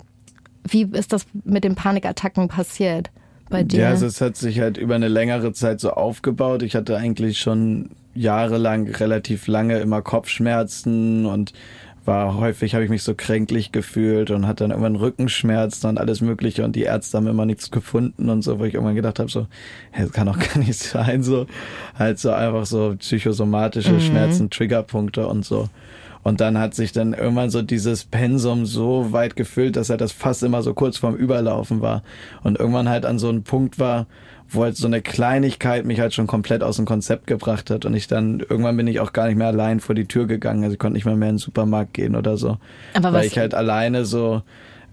wie ist das mit den Panikattacken passiert? Bei dir? Ja, also es hat sich halt über eine längere Zeit so aufgebaut. Ich hatte eigentlich schon jahrelang relativ lange immer Kopfschmerzen und war häufig, habe ich mich so kränklich gefühlt und hatte dann irgendwann Rückenschmerzen und alles Mögliche und die Ärzte haben immer nichts gefunden und so, wo ich irgendwann gedacht habe, so, hey, das kann doch gar nicht sein, so halt so einfach so psychosomatische mhm. Schmerzen, Triggerpunkte und so. Und dann hat sich dann irgendwann so dieses Pensum so weit gefüllt, dass er das fast immer so kurz vorm Überlaufen war. Und irgendwann halt an so einem Punkt war, wo halt so eine Kleinigkeit mich halt schon komplett aus dem Konzept gebracht hat und ich dann irgendwann bin ich auch gar nicht mehr allein vor die Tür gegangen, also ich konnte nicht mal mehr in den Supermarkt gehen oder so, Aber weil ich halt alleine so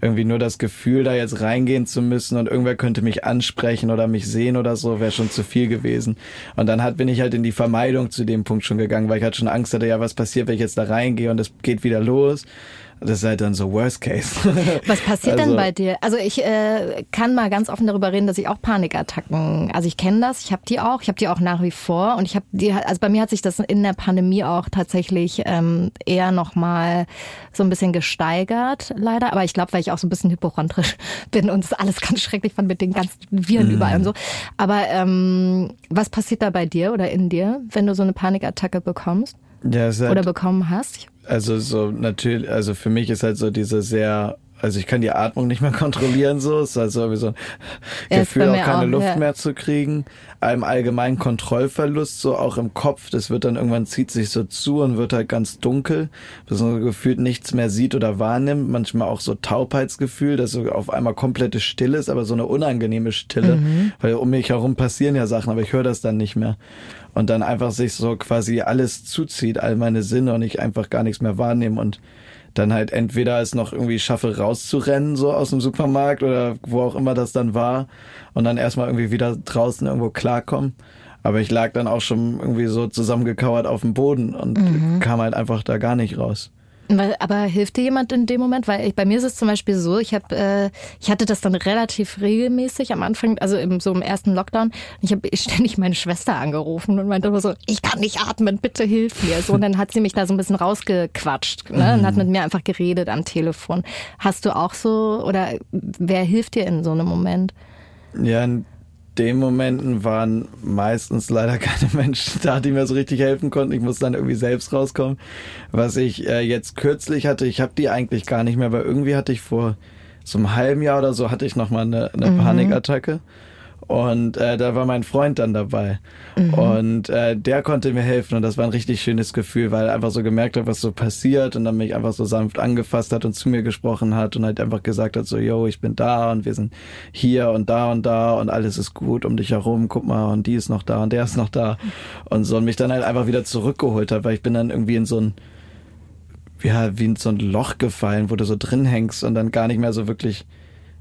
irgendwie nur das Gefühl, da jetzt reingehen zu müssen und irgendwer könnte mich ansprechen oder mich sehen oder so, wäre schon zu viel gewesen. Und dann hat, bin ich halt in die Vermeidung zu dem Punkt schon gegangen, weil ich halt schon Angst hatte, ja, was passiert, wenn ich jetzt da reingehe und es geht wieder los. Das ist halt dann so Worst Case. Was passiert also, denn bei dir? Also ich äh, kann mal ganz offen darüber reden, dass ich auch Panikattacken, also ich kenne das, ich habe die auch, ich habe die auch nach wie vor und ich habe die, also bei mir hat sich das in der Pandemie auch tatsächlich ähm, eher nochmal so ein bisschen gesteigert, leider. Aber ich glaube, weil ich auch so ein bisschen hypochondrisch bin und es alles ganz schrecklich fand mit den ganzen Viren mhm. überall und so. Aber ähm, was passiert da bei dir oder in dir, wenn du so eine Panikattacke bekommst? Ja, halt, oder bekommen hast? Also so natürlich, also für mich ist halt so diese sehr Also ich kann die Atmung nicht mehr kontrollieren, so. Es ist also wie so ein Ja, Gefühl, auch keine auch, Luft ja. mehr zu kriegen. Einem allgemeinen Kontrollverlust, so auch im Kopf. Das wird dann irgendwann zieht sich so zu und wird halt ganz dunkel, dass man so gefühlt nichts mehr sieht oder wahrnimmt. Manchmal auch so Taubheitsgefühl, dass so auf einmal komplette Stille ist, aber so eine unangenehme Stille. Mhm. Weil um mich herum passieren ja Sachen, aber ich höre das dann nicht mehr. Und dann einfach sich so quasi alles zuzieht, all meine Sinne und ich einfach gar nichts mehr wahrnehme und dann halt entweder es noch irgendwie schaffe rauszurennen, so aus dem Supermarkt oder wo auch immer das dann war und dann erstmal irgendwie wieder draußen irgendwo klarkommen. Aber ich lag dann auch schon irgendwie so zusammengekauert auf dem Boden und Mhm. kam halt einfach da gar nicht raus. Aber hilft dir jemand in dem Moment? Weil ich, bei mir ist es zum Beispiel so, ich habe, äh, ich hatte das dann relativ regelmäßig am Anfang, also im, so im ersten Lockdown. Ich habe ständig meine Schwester angerufen und meinte immer so, ich kann nicht atmen, bitte hilf mir. So, und dann hat sie mich da so ein bisschen rausgequatscht ne, und hat mit mir einfach geredet am Telefon. Hast du auch so, oder wer hilft dir in so einem Moment? Ja, in den Momenten waren meistens leider keine Menschen da, die mir so richtig helfen konnten. Ich musste dann irgendwie selbst rauskommen. Was ich äh, jetzt kürzlich hatte, ich habe die eigentlich gar nicht mehr, weil irgendwie hatte ich vor so einem halben Jahr oder so hatte ich noch mal eine, eine Mhm. Panikattacke. Und äh, da war mein Freund dann dabei. Mhm. Und äh, der konnte mir helfen und das war ein richtig schönes Gefühl, weil er einfach so gemerkt hat, was so passiert und dann mich einfach so sanft angefasst hat und zu mir gesprochen hat und halt einfach gesagt hat, so, yo, ich bin da und wir sind hier und da und da und alles ist gut um dich herum, guck mal und die ist noch da und der ist noch da und so und mich dann halt einfach wieder zurückgeholt hat, weil ich bin dann irgendwie in so ein ja, wie in so ein Loch gefallen, wo du so drin hängst und dann gar nicht mehr so wirklich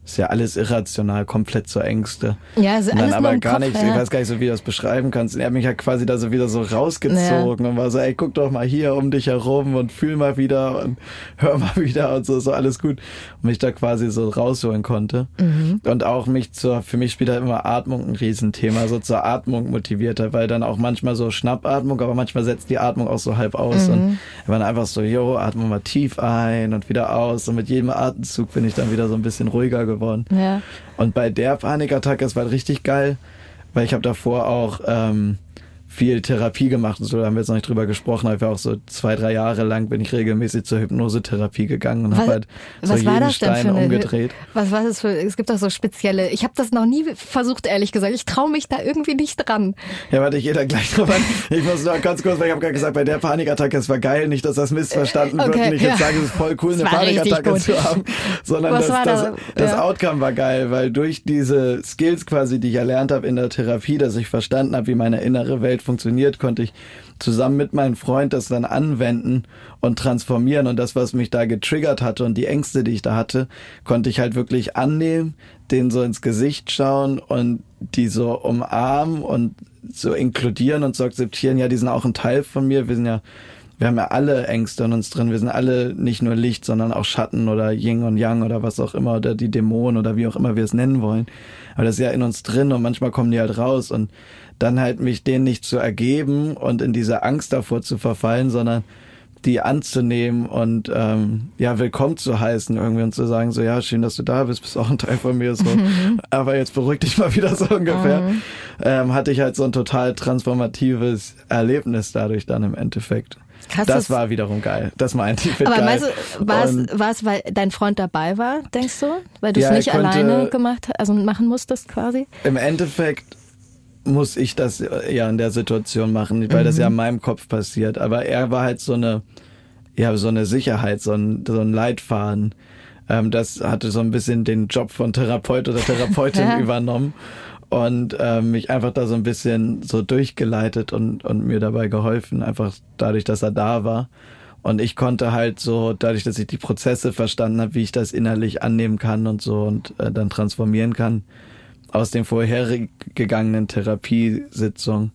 ist ja alles irrational, komplett zur Ängste. Ja, also und dann alles nur aber gar Kopf, nicht, ja. ich weiß gar nicht so, wie du das beschreiben kannst. Und er hat mich ja quasi da so wieder so rausgezogen und war so, ey, guck doch mal hier um dich herum und fühl mal wieder und hör mal wieder und so, so alles gut. Und mich da quasi so rausholen konnte. Mhm. Und auch mich zur, für mich spielt halt immer Atmung ein Riesenthema, so zur Atmung motiviert hat, weil dann auch manchmal so Schnappatmung, aber manchmal setzt die Atmung auch so halb aus Mhm. und wir waren einfach so, yo, atmen mal tief ein und wieder aus und mit jedem Atemzug bin ich dann wieder so ein bisschen ruhiger geworden. Ja. Und bei der Panikattacke, es war richtig geil, weil ich habe davor auch ähm, viel Therapie gemacht und so, da haben wir jetzt noch nicht drüber gesprochen, aber ich war auch so zwei, drei Jahre lang bin ich regelmäßig zur Hypnosetherapie gegangen und habe halt so was war jeden das denn Stein eine umgedreht. Was war das für, es gibt doch so spezielle, ich habe das noch nie versucht, ehrlich gesagt. Ich traue mich da irgendwie nicht dran. Ja, warte, ich gehe da gleich drauf an. Ich muss noch ganz kurz, weil ich habe gerade gesagt, bei der Panikattacke, es war geil, nicht, dass das missverstanden Äh, okay, wird und ich jetzt ja. sage, es ist voll cool, Das eine Panikattacke zu haben, sondern das, das, da? das Ja. Outcome war geil, weil durch diese Skills quasi, die ich erlernt habe in der Therapie, dass ich verstanden habe, wie meine innere Welt funktioniert, konnte ich zusammen mit meinem Freund das dann anwenden und transformieren und das, was mich da getriggert hatte und die Ängste, die ich da hatte, konnte ich halt wirklich annehmen, denen so ins Gesicht schauen und die so umarmen und so inkludieren und zu akzeptieren, ja, die sind auch ein Teil von mir, wir sind ja wir haben ja alle Ängste in uns drin. Wir sind alle nicht nur Licht, sondern auch Schatten oder Yin und Yang oder was auch immer oder die Dämonen oder wie auch immer wir es nennen wollen. Aber das ist ja in uns drin und manchmal kommen die halt raus und dann halt mich denen nicht zu ergeben und in diese Angst davor zu verfallen, sondern die anzunehmen und ähm, ja willkommen zu heißen irgendwie und zu sagen so ja schön dass du da bist bist auch ein Teil von mir so aber jetzt beruhig dich mal wieder so ungefähr Mhm. ähm, hatte ich halt so ein total transformatives Erlebnis dadurch dann im Endeffekt Krass, das war wiederum geil das meinte ich Aber geil. meinst du, war es, war es, weil dein Freund dabei war, denkst du? Weil du es Ja, nicht alleine gemacht hast, also machen musstest quasi? Im Endeffekt muss ich das ja in der Situation machen, weil das ja in meinem Kopf passiert. Aber er war halt so eine, ja, so eine Sicherheit, so ein, so ein Leitfaden. Ähm, das hatte so ein bisschen den Job von Therapeut oder Therapeutin Ja. übernommen und ähm, mich einfach da so ein bisschen so durchgeleitet und, und mir dabei geholfen, einfach dadurch, dass er da war. Und ich konnte halt so, dadurch, dass ich die Prozesse verstanden habe, wie ich das innerlich annehmen kann und so und äh, dann transformieren kann, aus den vorhergegangenen Therapiesitzungen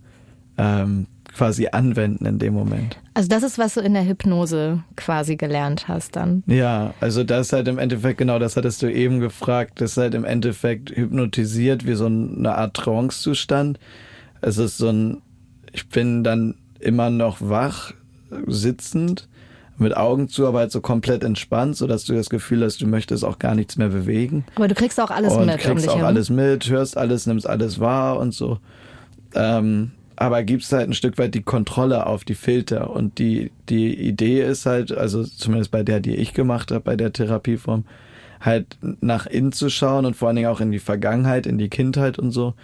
ähm, quasi anwenden in dem Moment. Also das ist, was du in der Hypnose quasi gelernt hast dann. Ja, also das ist halt im Endeffekt, genau das hattest du eben gefragt, das ist halt im Endeffekt hypnotisiert wie so eine Art Trance-Zustand. Es ist so ein, ich bin dann immer noch wach, sitzend, mit Augen zu, aber halt so komplett entspannt, so dass du das Gefühl hast, du möchtest auch gar nichts mehr bewegen. Aber du kriegst auch alles und mit um kriegst dich auch herum. alles mit, hörst alles, nimmst alles wahr und so. Ähm, aber gibst halt ein Stück weit die Kontrolle auf die Filter und die die Idee ist halt, also zumindest bei der, die ich gemacht habe, bei der Therapieform, halt nach innen zu schauen und vor allen Dingen auch in die Vergangenheit, in die Kindheit und so.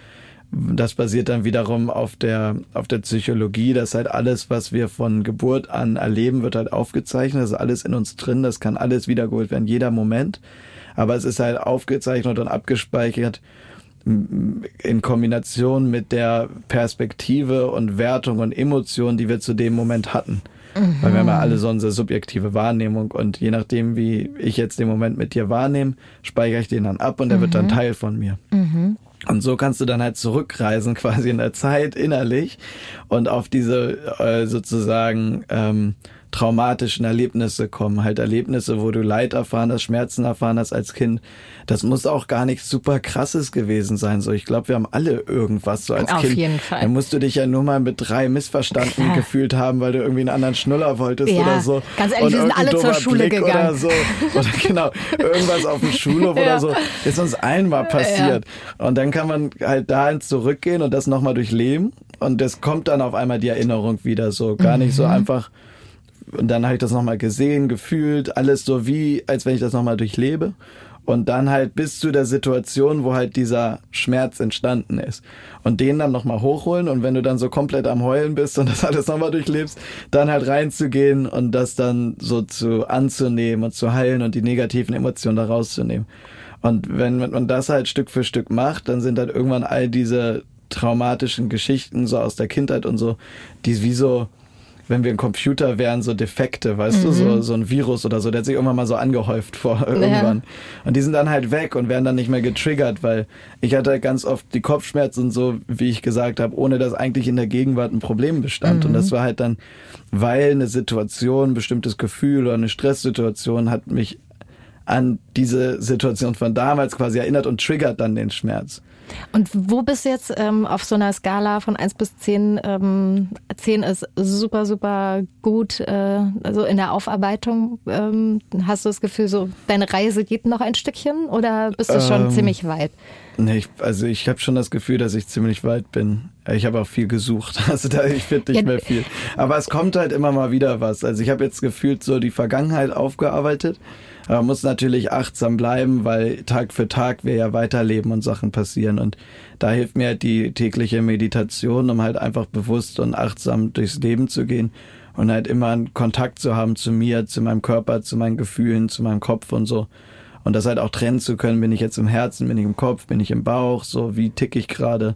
Das basiert dann wiederum auf der, auf der Psychologie, dass halt alles, was wir von Geburt an erleben, wird halt aufgezeichnet. Das ist alles in uns drin. Das kann alles wiedergeholt werden, jeder Moment. Aber es ist halt aufgezeichnet und abgespeichert in Kombination mit der Perspektive und Wertung und Emotion, die wir zu dem Moment hatten. Mhm. Weil wir haben ja alle so unsere subjektive Wahrnehmung und je nachdem, wie ich jetzt den Moment mit dir wahrnehme, speichere ich den dann ab und der mhm. wird dann mhm. Teil von mir. Mhm. Und so kannst du dann halt zurückreisen quasi in der Zeit innerlich und auf diese äh, sozusagen ähm, traumatischen Erlebnisse kommen. Halt Erlebnisse, wo du Leid erfahren hast, Schmerzen erfahren hast als Kind. Das muss auch gar nichts super krasses gewesen sein. So, ich glaube, wir haben alle irgendwas so als Auf Kind. Auf jeden Fall. Dann musst du dich ja nur mal mit drei missverstanden Klar. gefühlt haben, weil du irgendwie einen anderen Schnuller wolltest ja, oder so. Ganz ehrlich, wir sind alle zur Schule Blick gegangen. Oder so. Oder genau, irgendwas auf dem Schulhof ja. oder so. Ist uns allen mal passiert. Ja. Und dann kann man halt dahin zurückgehen und das nochmal durchleben. Und es kommt dann auf einmal die Erinnerung wieder so. Gar nicht so mhm. einfach und dann habe ich das nochmal gesehen, gefühlt, alles so wie, als wenn ich das nochmal durchlebe. Und dann halt bis zu der Situation, wo halt dieser Schmerz entstanden ist. Und den dann nochmal hochholen und wenn du dann so komplett am Heulen bist und das alles nochmal durchlebst, dann halt reinzugehen und das dann so zu anzunehmen und zu heilen und die negativen Emotionen da rauszunehmen. Und wenn man das halt Stück für Stück macht, dann sind halt irgendwann all diese traumatischen Geschichten so aus der Kindheit und so, die wie so, wenn wir ein Computer wären, so Defekte, weißt mhm. du, so, mhm. so ein Virus oder so, der hat sich irgendwann mal so angehäuft vor irgendwann. Ja. Und die sind dann halt weg und werden dann nicht mehr getriggert, weil ich hatte ganz oft die Kopfschmerzen so, wie ich gesagt habe, ohne dass eigentlich in der Gegenwart ein Problem bestand. Mhm. Und das war halt dann, weil eine Situation, ein bestimmtes Gefühl oder eine Stresssituation hat mich an diese Situation von damals quasi erinnert und triggert dann den Schmerz. Und wo bist du jetzt ähm, auf so einer Skala von 1 bis 10? Ähm, 10 ist super, super gut. Äh, also in der Aufarbeitung ähm, hast du das Gefühl, so deine Reise geht noch ein Stückchen oder bist du schon ähm, ziemlich weit? Nee, ich, also ich habe schon das Gefühl, dass ich ziemlich weit bin. Ich habe auch viel gesucht. Also da ich finde nicht ja. mehr viel. Aber es kommt halt immer mal wieder was. Also ich habe jetzt gefühlt so die Vergangenheit aufgearbeitet. Aber man muss natürlich achtsam bleiben, weil Tag für Tag wir ja weiterleben und Sachen passieren. Und da hilft mir halt die tägliche Meditation, um halt einfach bewusst und achtsam durchs Leben zu gehen und halt immer einen Kontakt zu haben zu mir, zu meinem Körper, zu meinen Gefühlen, zu meinem Kopf und so. Und das halt auch trennen zu können, bin ich jetzt im Herzen, bin ich im Kopf, bin ich im Bauch, so wie tick ich gerade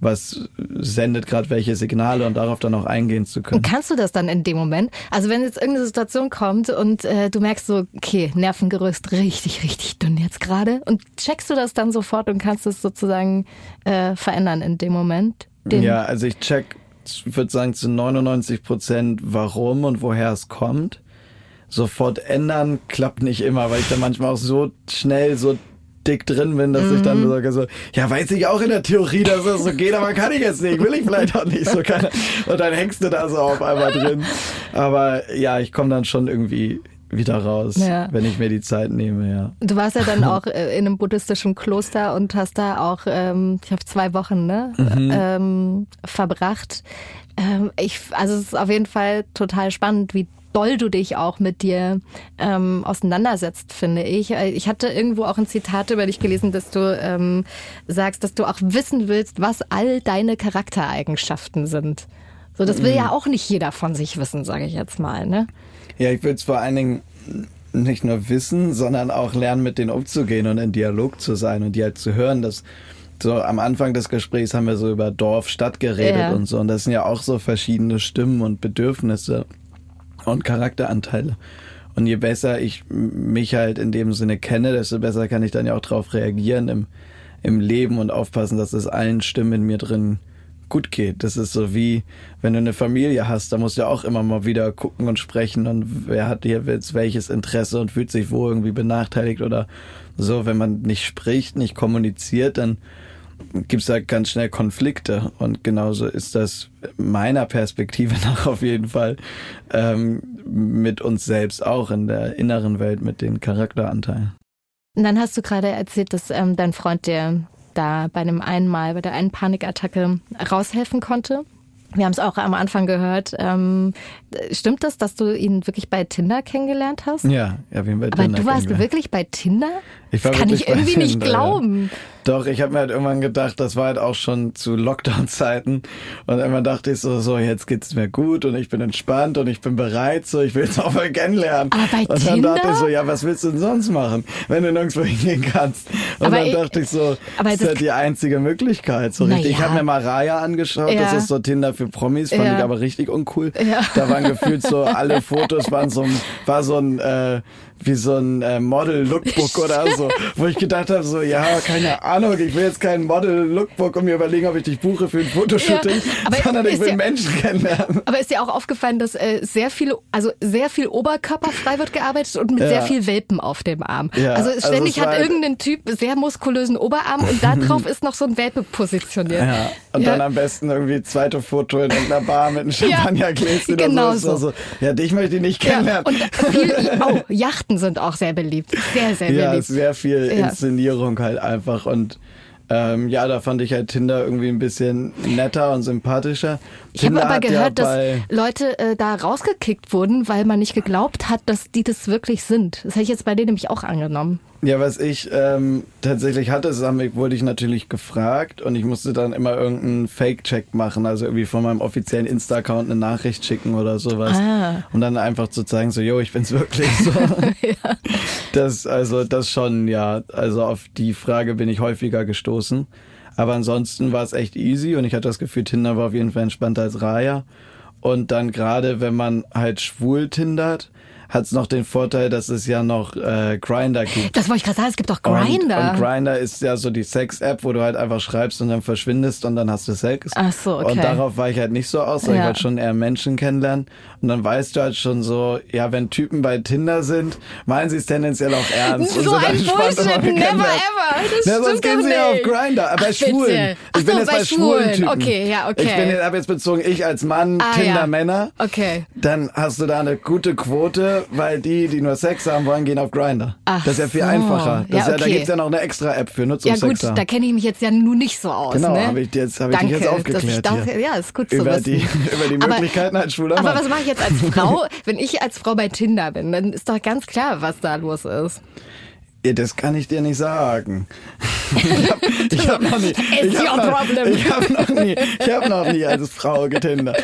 was sendet gerade welche Signale und darauf dann auch eingehen zu können. Und kannst du das dann in dem Moment? Also wenn jetzt irgendeine Situation kommt und äh, du merkst so, okay, Nervengerüst richtig, richtig dünn jetzt gerade und checkst du das dann sofort und kannst es sozusagen äh, verändern in dem Moment? ja, also ich check, ich würde sagen zu 99 Prozent, warum und woher es kommt sofort ändern klappt nicht immer, weil ich dann manchmal auch so schnell so dick drin bin, dass mhm. ich dann mhm. sage so, ja, weiß ich auch in der Theorie, dass das so geht, aber kann ich jetzt nicht, will ich vielleicht auch nicht so keine. Und dann hängst du da so auf einmal drin. Aber ja, ich komme dann schon irgendwie wieder raus, ja. wenn ich mir die Zeit nehme, ja. Du warst ja dann auch äh, in einem buddhistischen Kloster und hast da auch, ähm, ich habe zwei Wochen, ne, mhm. ähm, verbracht. Ähm, ich, also es ist auf jeden Fall total spannend, wie doll du dich auch mit dir ähm, auseinandersetzt, finde ich. Ich hatte irgendwo auch ein Zitat über dich gelesen, dass du ähm, sagst, dass du auch wissen willst, was all deine Charaktereigenschaften sind. So, das will mhm. ja auch nicht jeder von sich wissen, sage ich jetzt mal. Ne? Ja, ich will es vor allen Dingen nicht nur wissen, sondern auch lernen, mit denen umzugehen und in Dialog zu sein und die halt zu hören, dass so am Anfang des Gesprächs haben wir so über Dorf, Stadt geredet ja. und so. Und das sind ja auch so verschiedene Stimmen und Bedürfnisse und Charakteranteile. Und je besser ich mich halt in dem Sinne kenne, desto besser kann ich dann ja auch darauf reagieren im, im Leben und aufpassen, dass es allen Stimmen in mir drin gut geht. Das ist so wie, wenn du eine Familie hast, da musst du ja auch immer mal wieder gucken und sprechen und wer hat hier jetzt welches Interesse und fühlt sich wo irgendwie benachteiligt oder so. Wenn man nicht spricht, nicht kommuniziert, dann gibt es da ganz schnell Konflikte. Und genauso ist das meiner Perspektive nach auf jeden Fall ähm, mit uns selbst auch in der inneren Welt mit den Charakteranteilen. Und dann hast du gerade erzählt, dass ähm, dein Freund dir da bei einem einen Mal, bei der einen Panikattacke raushelfen konnte. Wir haben es auch am Anfang gehört. Ähm, stimmt das, dass du ihn wirklich bei Tinder kennengelernt hast? Ja, ja, wie bei Aber Tinder du warst wirklich bei Tinder? Ich war das kann ich bei irgendwie nicht Tinder, ja. glauben. Doch, ich habe mir halt irgendwann gedacht, das war halt auch schon zu Lockdown-Zeiten. Und irgendwann dachte ich so, so, jetzt geht's mir gut und ich bin entspannt und ich bin bereit, so, ich will jetzt auch mal kennenlernen. Aber bei und dann Tinder? dachte ich so, ja, was willst du denn sonst machen, wenn du nirgendwo hingehen kannst? Und Aber dann ich- dachte ich so, aber das ist ja die einzige Möglichkeit. So richtig. Ich ja. habe mir mal Raya angeschaut, Ja. das ist so Tinder für Promis, fand Ja. ich aber richtig uncool. Ja. Da waren gefühlt so, alle Fotos waren so, ein- war so ein, äh, wie so ein äh, Model-Lookbook oder so, wo ich gedacht habe, so, ja, keine Ahnung, ich will jetzt kein Model-Lookbook und mir überlegen, ob ich dich buche für ein Fotoshooting, Ja, sondern ich will ja- Menschen kennenlernen. Aber ist dir auch aufgefallen, dass äh, sehr viel, also sehr viel oberkörperfrei wird gearbeitet und mit Ja. sehr viel Welpen auf dem Arm. Ja, also also ständig war hat halt- irgendein Typ sehr muskulösen Oberarm und da drauf ist noch so ein Welpe positioniert. Ja, und Ja. dann am besten irgendwie zweite Foto in irgendeiner Bar mit einem Ja, Champagnergläschen genau oder so. So. Ja, dich möchte ich nicht Ja, kennenlernen. und viel, oh, Yachten sind auch sehr beliebt. Sehr, sehr ja, beliebt. sehr viel Ja. Inszenierung halt einfach und ähm, ja, da fand ich halt Tinder irgendwie ein bisschen netter und sympathischer. Ich habe aber hat ja gehört, dass Leute äh, da rausgekickt wurden, weil man nicht geglaubt hat, dass die das wirklich sind. Das hätte ich jetzt bei denen nämlich auch angenommen. Ja, was ich ähm, tatsächlich hatte, haben- wurde ich natürlich gefragt und ich musste dann immer irgendeinen Fake-Check machen, also irgendwie von meinem offiziellen Insta-Account eine Nachricht schicken oder sowas. Ah. Und dann einfach zu zeigen, so, yo, ich bin's wirklich so. Das, also, das schon, ja. Also auf die Frage bin ich häufiger gestoßen. Aber ansonsten war es echt easy und ich hatte das Gefühl, Tinder war auf jeden Fall entspannter als Raya. Und dann gerade, wenn man halt schwul tindert, hat es noch den Vorteil, dass es ja noch äh, Grinder gibt. Das wollte ich gerade sagen, es gibt doch Und, Grinder. und Grinder ist ja so die Sex-App, wo du halt einfach schreibst und dann verschwindest und dann hast du Sex. Ach so, okay. Und darauf war ich halt nicht so aus, weil ich Ja. wollte schon eher Menschen kennenlernen. Und dann weißt du halt schon so, ja, wenn Typen bei Tinder sind, meinen sie es tendenziell auch ernst. und So sind ein und Bullshit, never ever. Das Ja, sonst gehen sie ja auf. Grinder, aber bei Ach, Schwulen. Ach Ich bin so, jetzt bei bei schwulen. Typen. Okay, ja, okay. Ich bin jetzt, aber jetzt bezogen, ich als Mann, Ah, Tinder ja. Okay. Dann hast du da eine gute Quote, weil die, die nur Sex haben wollen, gehen auf Grinder. Ach Das ist ja viel so. einfacher. Das Ja, ist ja, Da okay. gibt's ja noch eine extra App für, nur zum Ja gut, Sex da kenne ich mich jetzt ja nun nicht so aus. Genau, ne? habe ich, jetzt, hab ich dich jetzt aufgeklärt das, hier. Ja, ist gut zu über wissen. die, über die Aber- Möglichkeiten als schwuler Aber Mann. was mache ich jetzt als Frau, wenn ich als Frau bei Tinder bin? Dann ist doch ganz klar, was da los ist. Ja, das kann ich dir nicht sagen. Ich habe hab noch nie. It's ich hab noch, problem. Ich habe noch nie. Ich habe noch nie als Frau getindert.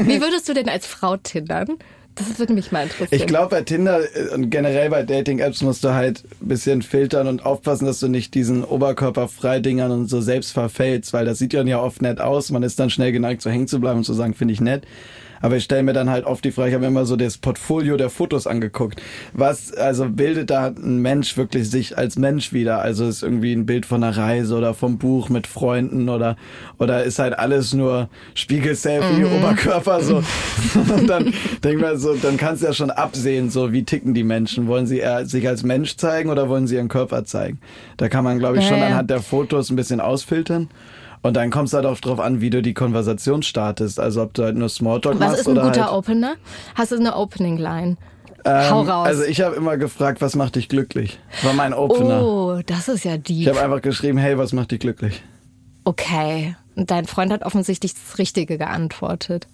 Wie würdest du denn als Frau tindern? Das würde mich mal interessieren. Ich glaube, bei Tinder äh, und generell bei Dating-Apps musst du halt ein bisschen filtern und aufpassen, dass du nicht diesen Oberkörperfreidingern und so selbst verfällst, weil das sieht ja ja oft nett aus. Man ist dann schnell geneigt, so hängen zu bleiben und zu sagen, finde ich nett. Aber ich stelle mir dann halt oft die Frage, ich habe mir immer so das Portfolio der Fotos angeguckt. Was, also bildet da ein Mensch wirklich sich als Mensch wieder? Also ist irgendwie ein Bild von einer Reise oder vom Buch mit Freunden oder, oder ist halt alles nur Spiegel-Selfie, Mhm. Oberkörper so. Und dann denk mal so, dann kannst du ja schon absehen, so wie ticken die Menschen. Wollen sie eher sich als Mensch zeigen oder wollen sie ihren Körper zeigen? Da kann man, glaube ich, Ja, schon ja. anhand der Fotos ein bisschen ausfiltern. Und dann kommt es halt auch drauf an, wie du die Konversation startest. Also ob du halt nur Smalltalk was machst ist ein oder guter halt, Opener? Hast du eine Opening Line? ähm, Hau raus. Also ich habe immer gefragt, was macht dich glücklich? Das war mein Opener. Oh, das ist ja Ich deep. habe einfach geschrieben, hey, was macht dich glücklich? Okay. Und dein Freund hat offensichtlich das Richtige geantwortet.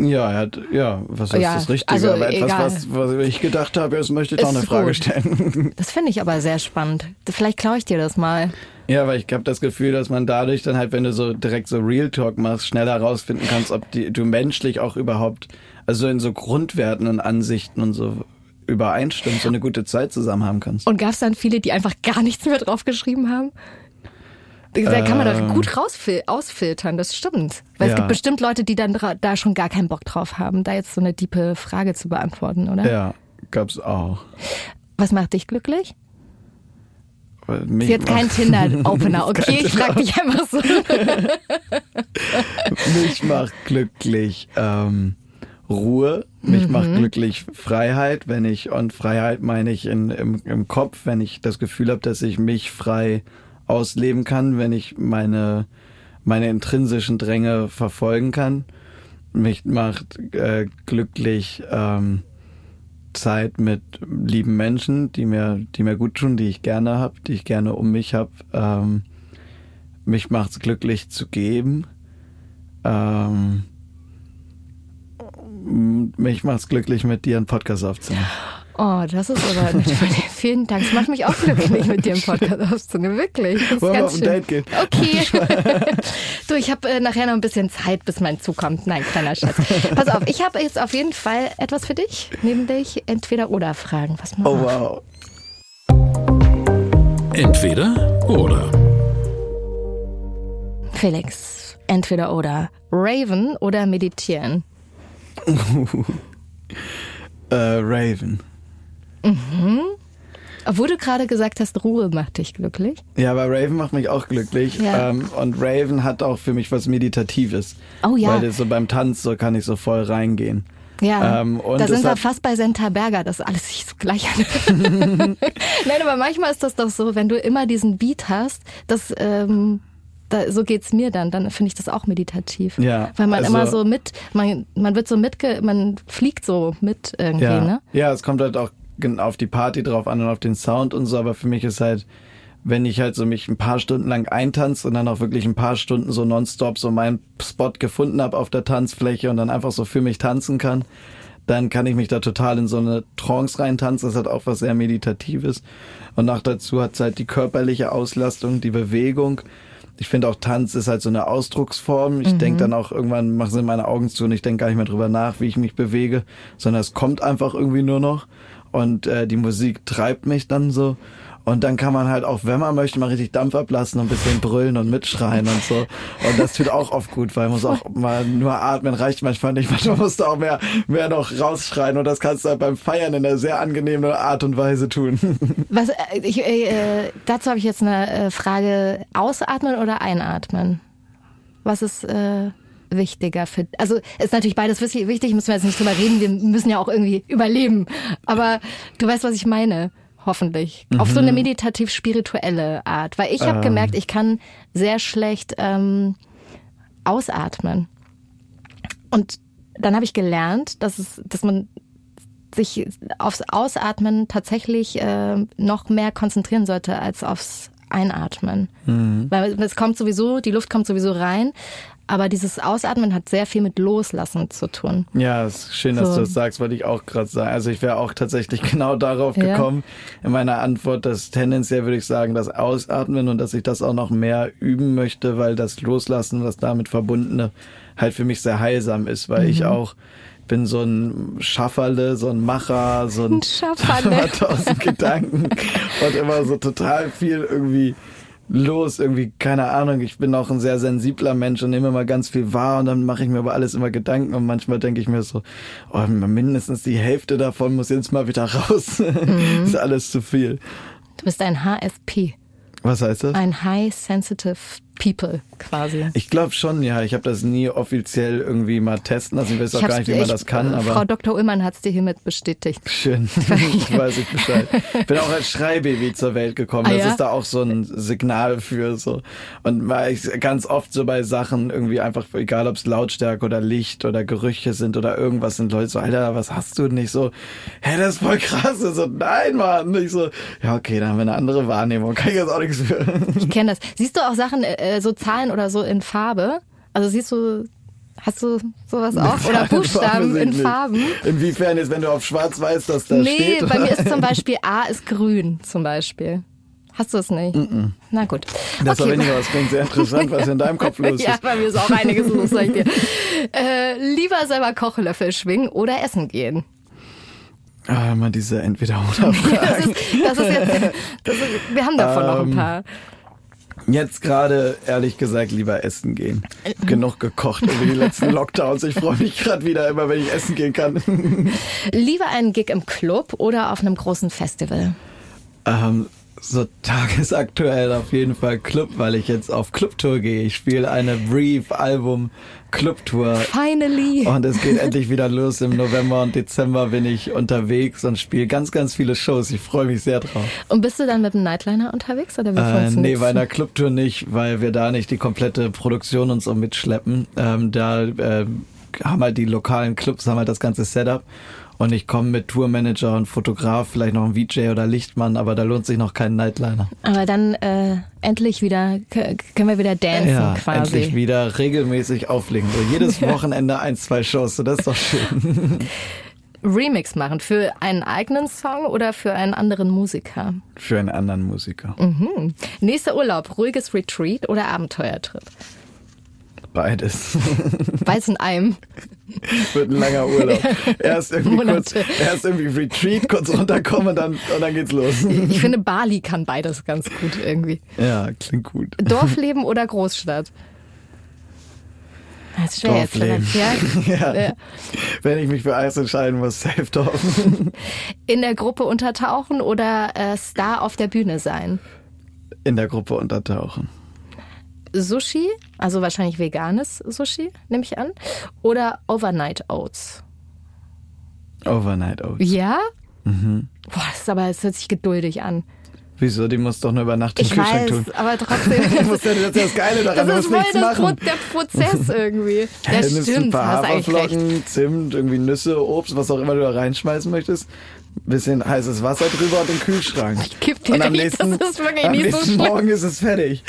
Ja, er hat, ja, was ist Ja, das Richtige? also Aber etwas, egal. was, was ich gedacht habe, jetzt möchte ich doch eine Frage gut. stellen. Das finde ich aber sehr spannend. Vielleicht klaue ich dir das mal. Ja, weil ich habe das Gefühl, dass man dadurch dann halt, wenn du so direkt so Real Talk machst, schneller rausfinden kannst, ob die, du menschlich auch überhaupt, also in so Grundwerten und Ansichten und so übereinstimmst, so eine gute Zeit zusammen haben kannst. Und gab es dann viele, die einfach gar nichts mehr draufgeschrieben haben? Da kann man Ähm. doch gut rausfil ausfiltern, das stimmt. Weil Ja. es gibt bestimmt Leute, die dann da schon gar keinen Bock drauf haben, da jetzt so eine diepe Frage zu beantworten, oder? Ja, gab's auch. Was macht dich glücklich? Mich Sie hat keinen Tinder-Opener, okay? Ich frage dich einfach so. Mich macht glücklich ähm, Ruhe. Mich Mhm. macht glücklich Freiheit. Wenn ich, und Freiheit meine ich in, im, im Kopf, wenn ich das Gefühl habe, dass ich mich frei ausleben kann, wenn ich meine, meine intrinsischen Dränge verfolgen kann. Mich macht äh, glücklich ähm, Zeit mit lieben Menschen, die mir, die mir gut tun, die ich gerne habe, die ich gerne um mich habe. Ähm, mich macht's glücklich zu geben. Ähm, mich macht's glücklich, mit dir einen Podcast aufzunehmen. Oh, das ist aber dir. Vielen Dank. Es macht mich auch glücklich, mit dir einen Podcast aufzunehmen. Wirklich. Das ist Wollen wir ganz auf ein schön. Date gehen? Okay. du, ich habe äh, nachher noch ein bisschen Zeit, bis mein Zug kommt. Nein, kleiner Schatz. Pass auf, ich habe jetzt auf jeden Fall etwas für dich, nämlich entweder oder Fragen. Was mal Oh wow. Entweder oder. Felix, entweder oder. Raven oder meditieren? äh, Raven. Mhm. Obwohl du gerade gesagt hast, Ruhe macht dich glücklich. Ja, aber Raven macht mich auch glücklich. Ja. Ähm, und Raven hat auch für mich was Meditatives. Oh ja. Weil das so beim Tanz so kann ich so voll reingehen. Ja, Ähm, da sind wir fast bei Senta Berger, dass alles sich so gleich anhört. Nein, aber manchmal ist das doch so, wenn du immer diesen Beat hast, dass ähm, da, so geht's mir dann, dann finde ich das auch meditativ. Ja, Weil man also- immer so mit, man, man wird so mitge, man fliegt so mit irgendwie, ja. ne? ja, es kommt halt auch auf die Party drauf an und auf den Sound und so, aber für mich ist halt, wenn ich halt so mich ein paar Stunden lang eintanze und dann auch wirklich ein paar Stunden so nonstop so meinen Spot gefunden habe auf der Tanzfläche und dann einfach so für mich tanzen kann, dann kann ich mich da total in so eine Trance reintanzen. Das hat auch was sehr Meditatives. Und noch dazu hat es halt die körperliche Auslastung, die Bewegung. Ich finde auch Tanz ist halt so eine Ausdrucksform. Ich Mhm. denke dann auch irgendwann machen sie meine Augen zu und ich denke gar nicht mehr drüber nach, wie ich mich bewege, sondern es kommt einfach irgendwie nur noch. Und äh, die Musik treibt mich dann so. Und dann kann man halt auch, wenn man möchte, mal richtig Dampf ablassen und ein bisschen brüllen und mitschreien und so. Und das tut auch oft gut, weil man muss auch mal nur atmen, reicht manchmal nicht. Manchmal musst du auch mehr, mehr noch rausschreien. Und das kannst du halt beim Feiern in einer sehr angenehmen Art und Weise tun. Was, äh, ich, äh, dazu habe ich jetzt eine äh, Frage. Ausatmen oder einatmen? Was ist äh, wichtiger für... Also ist natürlich beides wichtig, müssen wir jetzt nicht drüber reden. Wir müssen ja auch irgendwie überleben. Aber du weißt, was ich meine. Hoffentlich. Auf so Mhm. eine meditativ-spirituelle Art. Weil ich habe Ähm. gemerkt, ich kann sehr schlecht ähm, ausatmen. Und dann habe ich gelernt, dass, es, dass man sich aufs Ausatmen tatsächlich äh, noch mehr konzentrieren sollte als aufs Einatmen. Mhm. Weil es kommt sowieso, die Luft kommt sowieso rein, aber dieses Ausatmen hat sehr viel mit Loslassen zu tun. Ja, es ist schön, dass So. du das sagst, wollte ich auch gerade sagen. Also ich wäre auch tatsächlich genau darauf Ja. gekommen in meiner Antwort, dass tendenziell würde ich sagen, das Ausatmen und dass ich das auch noch mehr üben möchte, weil das Loslassen, was damit verbundene, halt für mich sehr heilsam ist, weil ich Mhm. auch bin so ein Schafferle, so ein Macher, so ein, Ein Schafferle. tausend Gedanken und immer so total viel irgendwie los, irgendwie, keine Ahnung, ich bin auch ein sehr sensibler Mensch und nehme immer ganz viel wahr und dann mache ich mir über alles immer Gedanken und manchmal denke ich mir so, oh, mindestens die Hälfte davon muss jetzt mal wieder raus. Mhm. ist alles zu viel. Du bist ein HSP, Was heißt das? ein High Sensitive People quasi. Ich glaube schon, ja. Ich habe das nie offiziell irgendwie mal testen lassen. Ich weiß auch Ich gar hab's- nicht, wie man ich- das kann, aber. Frau Dr. Ullmann hat es dir hiermit bestätigt. Schön, ich weiß ich Bescheid. Bin auch als Schreibaby zur Welt gekommen. Ah, das ja? ist da auch so ein Signal für so. Und mal ich ganz oft so bei Sachen irgendwie einfach, egal ob es Lautstärke oder Licht oder Gerüche sind oder irgendwas, sind Leute so, Alter, was hast du nicht so? Hä, das ist voll krass. Ich so, nein, Mann. Ich so, ja, okay, dann haben wir eine andere Wahrnehmung. Kann ich jetzt auch nichts für. Ich kenne das. Siehst du auch Sachen, äh, so Zahlen oder so in Farbe? Also siehst du, hast du sowas auch? Oder Buchstaben in. Farben? Inwiefern jetzt, wenn du auf schwarz weißt, dass da nee, steht? bei oder? mir ist zum Beispiel A ist grün, zum Beispiel. Hast du es nicht? Mm-mm. Na gut. Das war Okay. weniger, das klingt sehr interessant, was in deinem Kopf los ist. ja, bei mir ist auch einiges los, sag ich dir. Äh, lieber selber Kochlöffel schwingen oder essen gehen. Ah, immer diese entweder oder Das Fragen. ist, das ist jetzt, das ist, wir haben davon noch ein Ähm, paar. Jetzt gerade, ehrlich gesagt, lieber essen gehen. Genug gekocht über die letzten Lockdowns. Ich freue mich gerade wieder immer, wenn ich essen gehen kann. Lieber einen Gig im Club oder auf einem großen Festival. ähm, so tagesaktuell auf jeden Fall Club, weil ich jetzt auf Clubtour gehe. Ich spiele eine Brief-Album Clubtour. Finally. Und es geht endlich wieder los. Im November und Dezember bin ich unterwegs und spiele ganz, ganz viele Shows. Ich freue mich sehr drauf. Und bist du dann mit dem Nightliner unterwegs oder wie Äh, nee, bei einer Clubtour nicht, weil wir da nicht die komplette Produktion und so mitschleppen. Ähm, da ähm, haben halt die lokalen Clubs haben halt das ganze Setup Und ich komme mit Tourmanager und Fotograf, vielleicht noch ein VJ oder Lichtmann, aber da lohnt sich noch kein Nightliner. Aber dann äh, endlich wieder, können wir wieder dancen ja, quasi. endlich wieder regelmäßig auflegen. So jedes Wochenende ein, zwei Shows, so das ist doch schön. Remix machen für einen eigenen Song oder für einen anderen Musiker? Für einen anderen Musiker. Mhm. Nächster Urlaub, ruhiges Retreat oder Abenteuertrip? Beides. Beides in einem. Wird ein langer Urlaub. Erst irgendwie kurz, erst irgendwie Retreat, kurz runterkommen und dann, und dann geht's los. Ich finde, Bali kann beides ganz gut irgendwie. Ja, klingt gut. Dorfleben oder Großstadt? Das ist schwer Dorfleben. jetzt. Ja? ja. Wenn ich mich für eins entscheiden muss, safe Dorf. In der Gruppe untertauchen oder äh, Star auf der Bühne sein? In der Gruppe untertauchen. Sushi, also wahrscheinlich veganes Sushi, nehme ich an, oder Overnight Oats? Overnight Oats. Ja? Mhm. Boah, das ist aber, es hört sich geduldig an. Wieso? Die musst doch nur über Nacht im ich Kühlschrank weiß, tun. aber trotzdem. das ist ja das, das Geile daran, das ist voll das. Pro der Prozess irgendwie. Ja, Dann nimmst du ein stimmt, paar hast eigentlich recht. Haferflocken, Zimt, irgendwie Nüsse, Obst, was auch immer du da reinschmeißen möchtest. Bisschen heißes Wasser drüber und den Kühlschrank. Ich geb dir und am nächsten, das ist wirklich am nicht so schlimm. Morgen ist es fertig.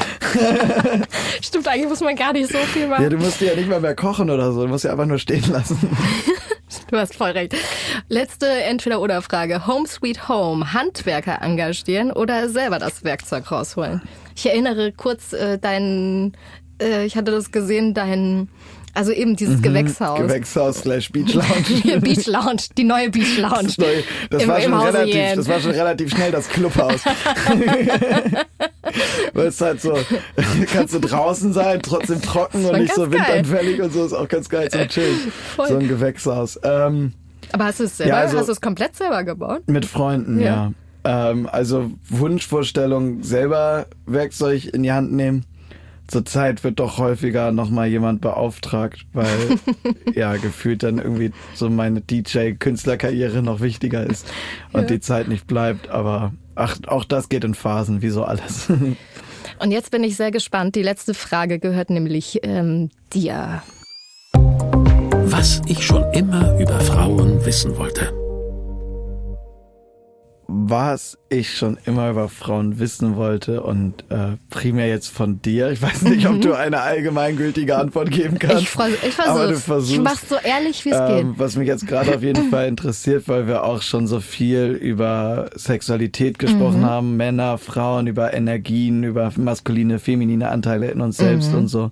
Stimmt, eigentlich muss man gar nicht so viel machen. Ja, du musst ja nicht mal mehr kochen oder so. Du musst sie einfach nur stehen lassen. Du hast voll recht. Letzte Entweder-Oder-Frage. Home Sweet Home. Handwerker engagieren oder selber das Werkzeug rausholen? Ich erinnere kurz äh, deinen, äh, ich hatte das gesehen, dein, also eben dieses Mhm. Gewächshaus. Gewächshaus slash Beach Lounge. Beach Lounge, die neue Beach Lounge. Das, neue, das, Im- war schon relativ, das war schon relativ schnell das Clubhaus. Weil es halt so, kannst du draußen sein, trotzdem trocken und nicht so ganz geil. windanfällig und so, ist auch ganz geil zum Chillen. So ein Gewächshaus. Ähm, Aber hast du es selber, Ja, also- hast du es komplett selber gebaut? mit Freunden, Ja. ja. Ähm, also Wunschvorstellung, selber Werkzeug in die Hand nehmen. Zurzeit wird doch häufiger nochmal jemand beauftragt, weil ja gefühlt dann irgendwie so meine DJ-Künstlerkarriere noch wichtiger ist und Ja. die Zeit nicht bleibt. Aber ach, auch das geht in Phasen, wie so alles. Und jetzt bin ich sehr gespannt. Die letzte Frage gehört nämlich ähm, dir. Was ich schon immer über Frauen wissen wollte. Was ich schon immer über Frauen wissen wollte und äh, primär jetzt von dir. Ich weiß nicht, ob du eine allgemeingültige Antwort geben kannst. Ich, freu, ich aber du versuch's. versuchst. Ich mach's so ehrlich, wie es Ähm, geht. was mich jetzt gerade auf jeden Fall interessiert, weil wir auch schon so viel über Sexualität gesprochen Mhm. haben, Männer, Frauen, über Energien, über maskuline, feminine Anteile in uns selbst Mhm. und so.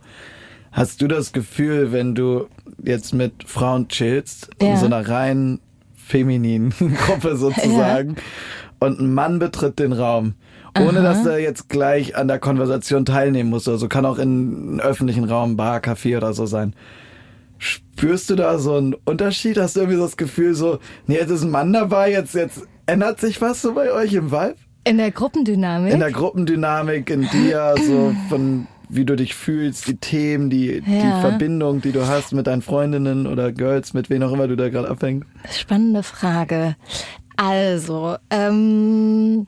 Hast du das Gefühl, wenn du jetzt mit Frauen chillst, Ja. in so einer rein femininen Gruppe sozusagen, und ein Mann betritt den Raum, ohne Aha. dass er jetzt gleich an der Konversation teilnehmen muss, also kann auch in einem öffentlichen Raum, Bar, Café oder so sein. Spürst du da so einen Unterschied? Hast du irgendwie so das Gefühl so, nee, jetzt ist ein Mann dabei, jetzt, jetzt ändert sich was so bei euch im Vibe? In der Gruppendynamik? In der Gruppendynamik, in dir, so von wie du dich fühlst, die Themen, die, Ja. die Verbindung, die du hast mit deinen Freundinnen oder Girls, mit wen auch immer du da gerade abhängst. Spannende Frage. Also, ähm,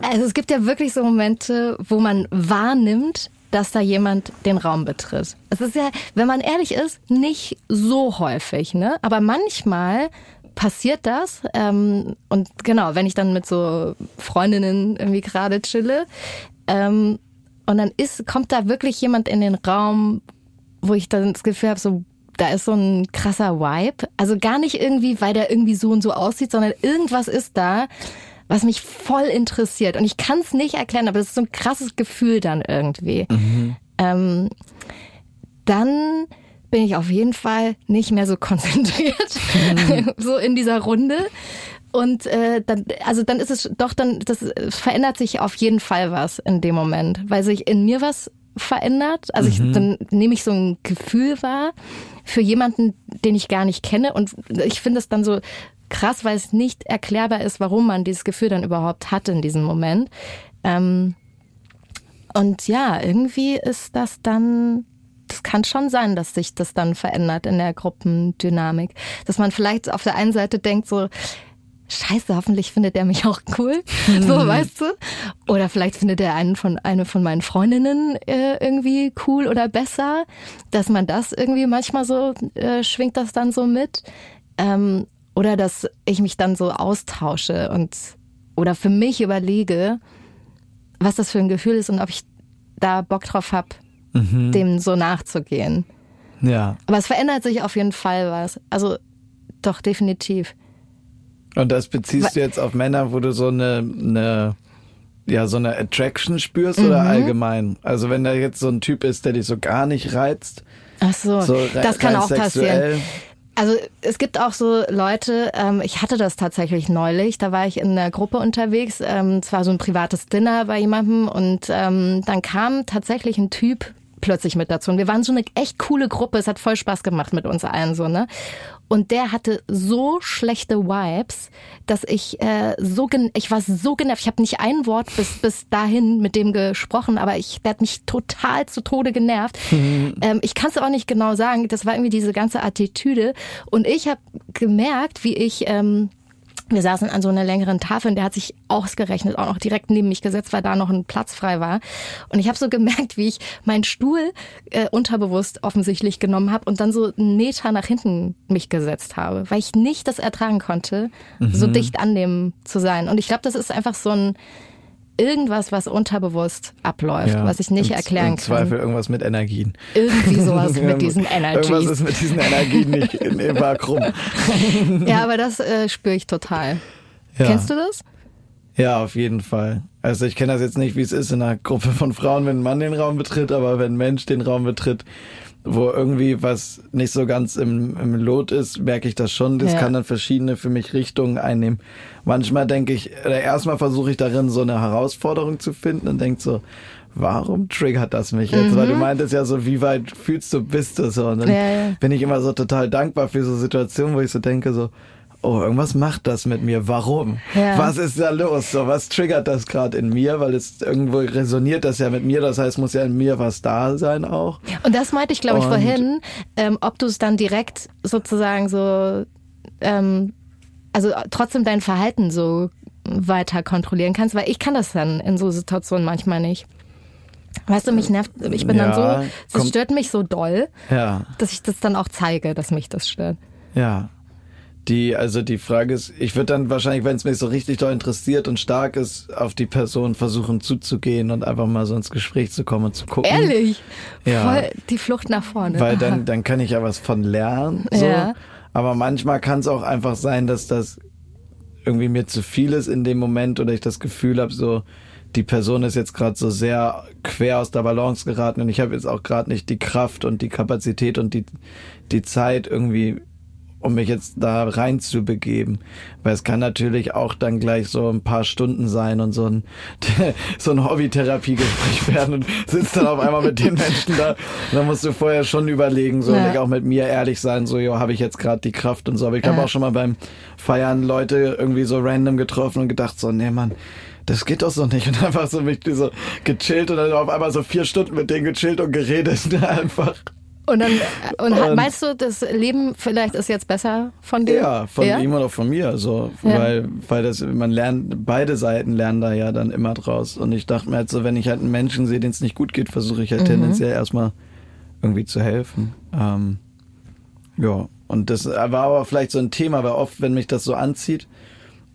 also es gibt ja wirklich so Momente, wo man wahrnimmt, dass da jemand den Raum betritt. Es ist ja, wenn man ehrlich ist, nicht so häufig, ne? Aber manchmal passiert das. Ähm, und genau, wenn ich dann mit so Freundinnen irgendwie gerade chille, ähm, und dann ist, kommt da wirklich jemand in den Raum, wo ich dann das Gefühl habe, so, da ist so ein krasser Vibe. Also gar nicht irgendwie, weil der irgendwie so und so aussieht, sondern irgendwas ist da, was mich voll interessiert. Und ich kann es nicht erklären, aber es ist so ein krasses Gefühl dann irgendwie. Ähm, dann bin ich auf jeden Fall nicht mehr so konzentriert, so in dieser Runde. Und äh, dann, also dann ist es doch dann, das es verändert sich auf jeden Fall was in dem Moment, weil sich in mir was verändert. Also ich, Mhm. dann nehme ich so ein Gefühl wahr für jemanden, den ich gar nicht kenne. Und ich finde es dann so krass, weil es nicht erklärbar ist, warum man dieses Gefühl dann überhaupt hat in diesem Moment. Ähm, und ja, irgendwie ist das dann, das kann schon sein, dass sich das dann verändert in der Gruppendynamik. Dass man vielleicht auf der einen Seite denkt so, Scheiße, hoffentlich findet er mich auch cool. So, weißt du? Oder vielleicht findet er einen von, eine von meinen Freundinnen äh, irgendwie cool oder besser. Dass man das irgendwie manchmal so, äh, schwingt das dann so mit. Ähm, Oder dass ich mich dann so austausche und oder für mich überlege, was das für ein Gefühl ist und ob ich da Bock drauf habe, Mhm. dem so nachzugehen. Ja. Aber es verändert sich auf jeden Fall was. Also doch, definitiv. Und das beziehst du jetzt auf Männer, wo du so eine, eine ja, so eine Attraction spürst oder Mhm. allgemein? Also wenn da jetzt so ein Typ ist, der dich so gar nicht reizt. Ach so, So das kann auch sexuell. passieren. Also es gibt auch so Leute, ähm, ich hatte das tatsächlich neulich, da war ich in einer Gruppe unterwegs, ähm, es war so ein privates Dinner bei jemandem und ähm, dann kam tatsächlich ein Typ plötzlich mit dazu und wir waren so eine echt coole Gruppe, es hat voll Spaß gemacht mit uns allen so, ne? Und der hatte so schlechte Vibes, dass ich äh, so ich war so genervt. Ich habe nicht ein Wort bis bis dahin mit dem gesprochen, aber ich der hat mich total zu Tode genervt. Ähm, ich kann es auch nicht genau sagen. Das war irgendwie diese ganze Attitüde. Und ich habe gemerkt, wie ich ähm, wir saßen an so einer längeren Tafel und der hat sich ausgerechnet auch noch direkt neben mich gesetzt, weil da noch ein Platz frei war. Und ich habe so gemerkt, wie ich meinen Stuhl äh, unterbewusst offensichtlich genommen habe und dann so einen Meter nach hinten mich gesetzt habe, weil ich nicht das ertragen konnte, so Mhm. dicht an dem zu sein. Und ich glaube, das ist einfach so ein irgendwas, was unterbewusst abläuft, Ja. was ich nicht Im, erklären Im Zweifel kann. irgendwas mit Energien. Irgendwie sowas mit diesen Irgendwas Energies. ist mit diesen Energien nicht in immer krumm. Ja, aber das äh, spüre ich total. Ja. Kennst du das? Ja, auf jeden Fall. Also ich kenne das jetzt nicht, wie es ist in einer Gruppe von Frauen, wenn ein Mann den Raum betritt, aber wenn ein Mensch den Raum betritt, wo irgendwie was nicht so ganz im, im Lot ist, merke ich das schon. Das Ja. kann dann verschiedene für mich Richtungen einnehmen. Manchmal denke ich, oder erstmal versuche ich darin so eine Herausforderung zu finden und denke so, warum triggert das mich jetzt? Mhm. Weil du meintest ja so, wie weit fühlst du, bist du so? Und dann Ja, ja. bin ich immer so total dankbar für so Situationen, wo ich so denke so, oh, irgendwas macht das mit mir. Warum? Ja. Was ist da los? So, was triggert das gerade in mir? Weil es irgendwo resoniert das ja mit mir. Das heißt, muss ja in mir was da sein auch. Und das meinte ich, glaube ich, vorhin, ähm, ob du es dann direkt sozusagen so, ähm, also trotzdem dein Verhalten so weiter kontrollieren kannst, weil ich kann das dann in so Situationen manchmal nicht. Weißt du, mich nervt, ich bin Ja, dann so, es stört mich so doll, Ja, dass ich das dann auch zeige, dass mich das stört. ja. Die, also die Frage ist, ich würde dann wahrscheinlich, wenn es mich so richtig doll interessiert und stark ist, auf die Person versuchen zuzugehen und einfach mal so ins Gespräch zu kommen und zu gucken. Ehrlich? Ja. Voll die Flucht nach vorne. Weil dann, dann kann ich ja was von lernen. So. Ja. Aber manchmal kann es auch einfach sein, dass das irgendwie mir zu viel ist in dem Moment oder ich das Gefühl habe, so die Person ist jetzt gerade so sehr quer aus der Balance geraten und ich habe jetzt auch gerade nicht die Kraft und die Kapazität und die, die Zeit irgendwie um mich jetzt da rein zu begeben. Weil es kann natürlich auch dann gleich so ein paar Stunden sein und so ein, so ein Hobbytherapiegespräch werden und sitzt dann auf einmal mit den Menschen da. Und dann musst du vorher schon überlegen, so Ja. und auch mit mir ehrlich sein, so, jo, habe ich jetzt gerade die Kraft und so. Aber ich habe Ja. auch schon mal beim Feiern Leute irgendwie so random getroffen und gedacht, so, nee, Mann, das geht doch so nicht. Und einfach so mich so gechillt und dann auf einmal so vier Stunden mit denen gechillt und geredet. einfach. Und dann, und, Und- meinst du, das Leben vielleicht ist jetzt besser von dir? Ja, von ihm und auch von mir. So, Ja. weil, weil das, man lernt, beide Seiten lernen da ja dann immer draus. Und ich dachte mir halt so, wenn ich halt einen Menschen sehe, denen es nicht gut geht, versuche ich halt Mhm. tendenziell erstmal irgendwie zu helfen. Ähm, ja, und das war aber vielleicht so ein Thema, weil oft, wenn mich das so anzieht,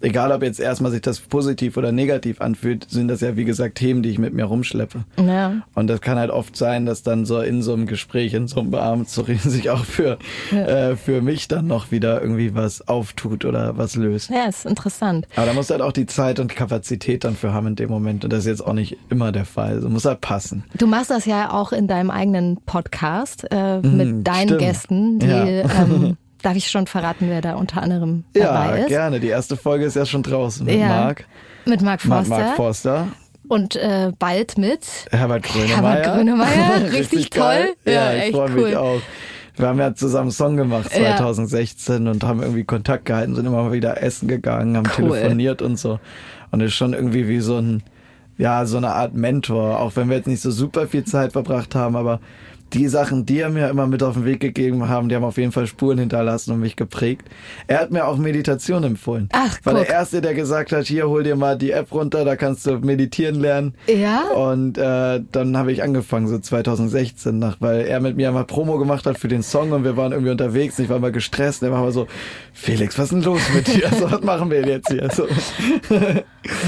egal ob jetzt erstmal sich das positiv oder negativ anfühlt, sind das ja wie gesagt Themen, die ich mit mir rumschleppe. Ja. Und das kann halt oft sein, dass dann so in so einem Gespräch, in so einem Abend so sich auch für, Ja. äh, für mich dann noch wieder irgendwie was auftut oder was löst. Ja, ist interessant. Aber da musst du halt auch die Zeit und Kapazität dann für haben in dem Moment. Und das ist jetzt auch nicht immer der Fall. So muss halt passen. Du machst das ja auch in deinem eigenen Podcast äh, mit deinen stimmt. Gästen. Die, Ja. ähm, darf ich schon verraten, wer da unter anderem dabei Ja, ist? gerne. Die erste Folge ist ja schon draußen mit Ja. Marc. Mit Marc Forster. Marc Forster. Und äh, bald mit Herbert Grönemeyer. Herbert Grönemeyer. Richtig geil. toll. Ja, Ja, ich echt freue cool. mich auch. Wir haben ja zusammen einen Song gemacht Ja. 2016 und haben irgendwie Kontakt gehalten, sind immer mal wieder essen gegangen, haben Cool. telefoniert und so. Und es ist schon irgendwie wie so ein ja, so eine Art Mentor, auch wenn wir jetzt nicht so super viel Zeit verbracht haben, aber die Sachen, die er mir immer mit auf den Weg gegeben haben, die haben auf jeden Fall Spuren hinterlassen und mich geprägt. Er hat mir auch Meditation empfohlen. Ach, War guck. der Erste, der gesagt hat, hier, hol dir mal die App runter, da kannst du meditieren lernen. Ja? Und äh, dann habe ich angefangen, so 2016, nach, weil er mit mir mal Promo gemacht hat für den Song und wir waren irgendwie unterwegs und ich war mal gestresst. Er war mal so, Felix, was ist denn los mit dir? So, was machen wir jetzt hier? So.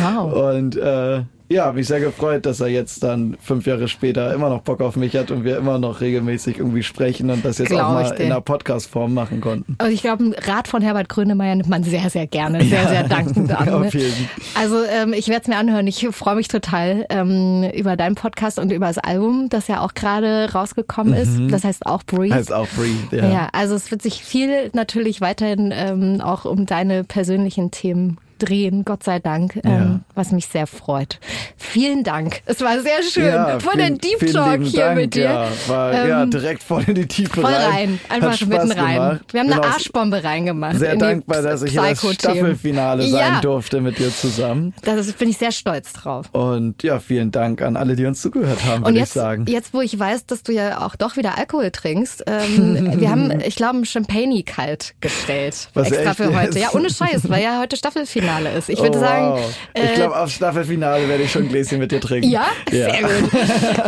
Wow. Und äh, ja, habe mich sehr gefreut, dass er jetzt dann fünf Jahre später immer noch Bock auf mich hat und wir immer noch regelmäßig irgendwie sprechen und das jetzt Glaub auch mal in einer Podcast-Form machen konnten. Und ich glaube, einen Rat von Herbert Grönemeyer nimmt man sehr, sehr gerne, sehr, sehr dankend an. Auf Ne? jeden. Also ähm, ich werde es mir anhören. Ich freue mich total ähm, über deinen Podcast und über das Album, das ja auch gerade rausgekommen ist. Mhm. Das heißt auch Breathe. Heißt auch Breathe, ja. Ja. also es wird sich viel natürlich weiterhin ähm, auch um deine persönlichen Themen drehen, Gott sei Dank, ähm, Ja. was mich sehr freut. Vielen Dank. Es war sehr schön. Ja, Voll vielen- der Deep Talk hier Dank, mit dir. Ja, war, ja, Ähm, direkt voll in die Tiefe Voll rein. rein, einfach mitten rein. gemacht. Wir haben eine Arschbombe reingemacht. Sehr dankbar, dass ich hier das. Staffelfinale sein ja, durfte mit dir zusammen. Das bin ich sehr stolz drauf. Und ja, vielen Dank an alle, die uns zugehört haben, würde ich jetzt, sagen. jetzt, wo ich weiß, dass du ja auch doch wieder Alkohol trinkst, ähm, wir haben, ich glaube, ein Champagne kalt gestellt. Was, extra für heute. jetzt? Ja, ohne Scheiß, weil ja heute Staffelfinale ist. Ich würde oh, sagen, wow. äh, ich glaube, aufs Staffelfinale werde ich schon ein Gläschen mit dir trinken. Ja, sehr gut.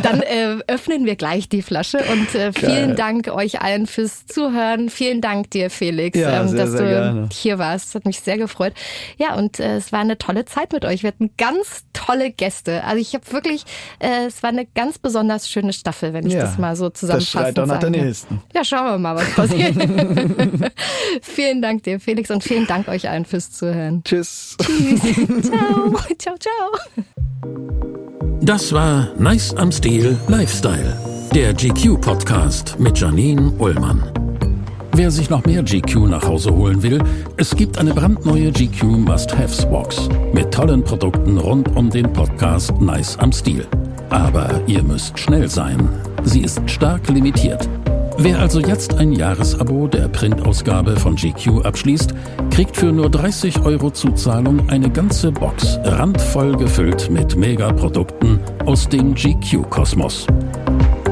Dann äh, öffnen wir gleich die Flasche und äh, vielen Geil. Dank euch allen fürs Zuhören. Vielen Dank dir, Felix, ähm, Ja, sehr, dass sehr du gerne. hier warst. Hat mich sehr gefreut. Ja, und äh, es war eine tolle Zeit mit euch. Wir hatten ganz tolle Gäste. Also ich habe wirklich, äh, es war eine ganz besonders schöne Staffel, wenn ich Ja, das mal so das zusammenfassen schreit doch nach der nächsten. Ja, schauen wir mal, was passiert. vielen Dank dir, Felix, und vielen Dank euch allen fürs Zuhören. Tschüss. Tschüss. ciao. Ciao, ciao. Das war Nice am Stil Lifestyle, der GQ-Podcast mit Janine Ullmann. Wer sich noch mehr GQ nach Hause holen will, es gibt eine brandneue GQ Must-Haves-Box mit tollen Produkten rund um den Podcast Nice am Stil. Aber ihr müsst schnell sein. Sie ist stark limitiert. Wer also jetzt ein Jahresabo der Printausgabe von GQ abschließt, kriegt für nur 30 Euro Zuzahlung eine ganze Box randvoll gefüllt mit Megaprodukten aus dem GQ-Kosmos.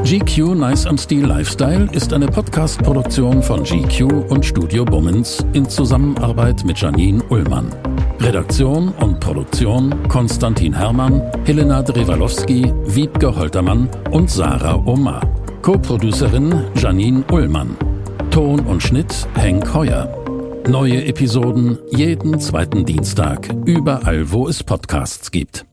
GQ Nice am Stil Lifestyle ist eine Podcast-Produktion von GQ und Studio Bummens in Zusammenarbeit mit Janine Ullmann. Redaktion und Produktion Konstantin Herrmann, Helena Drewalowski, Wiebke Holtermann und Sarah Omar. Co-Producerin Janine Ullmann. Ton und Schnitt Henk Heuer. Neue Episoden jeden zweiten Dienstag, überall wo es Podcasts gibt.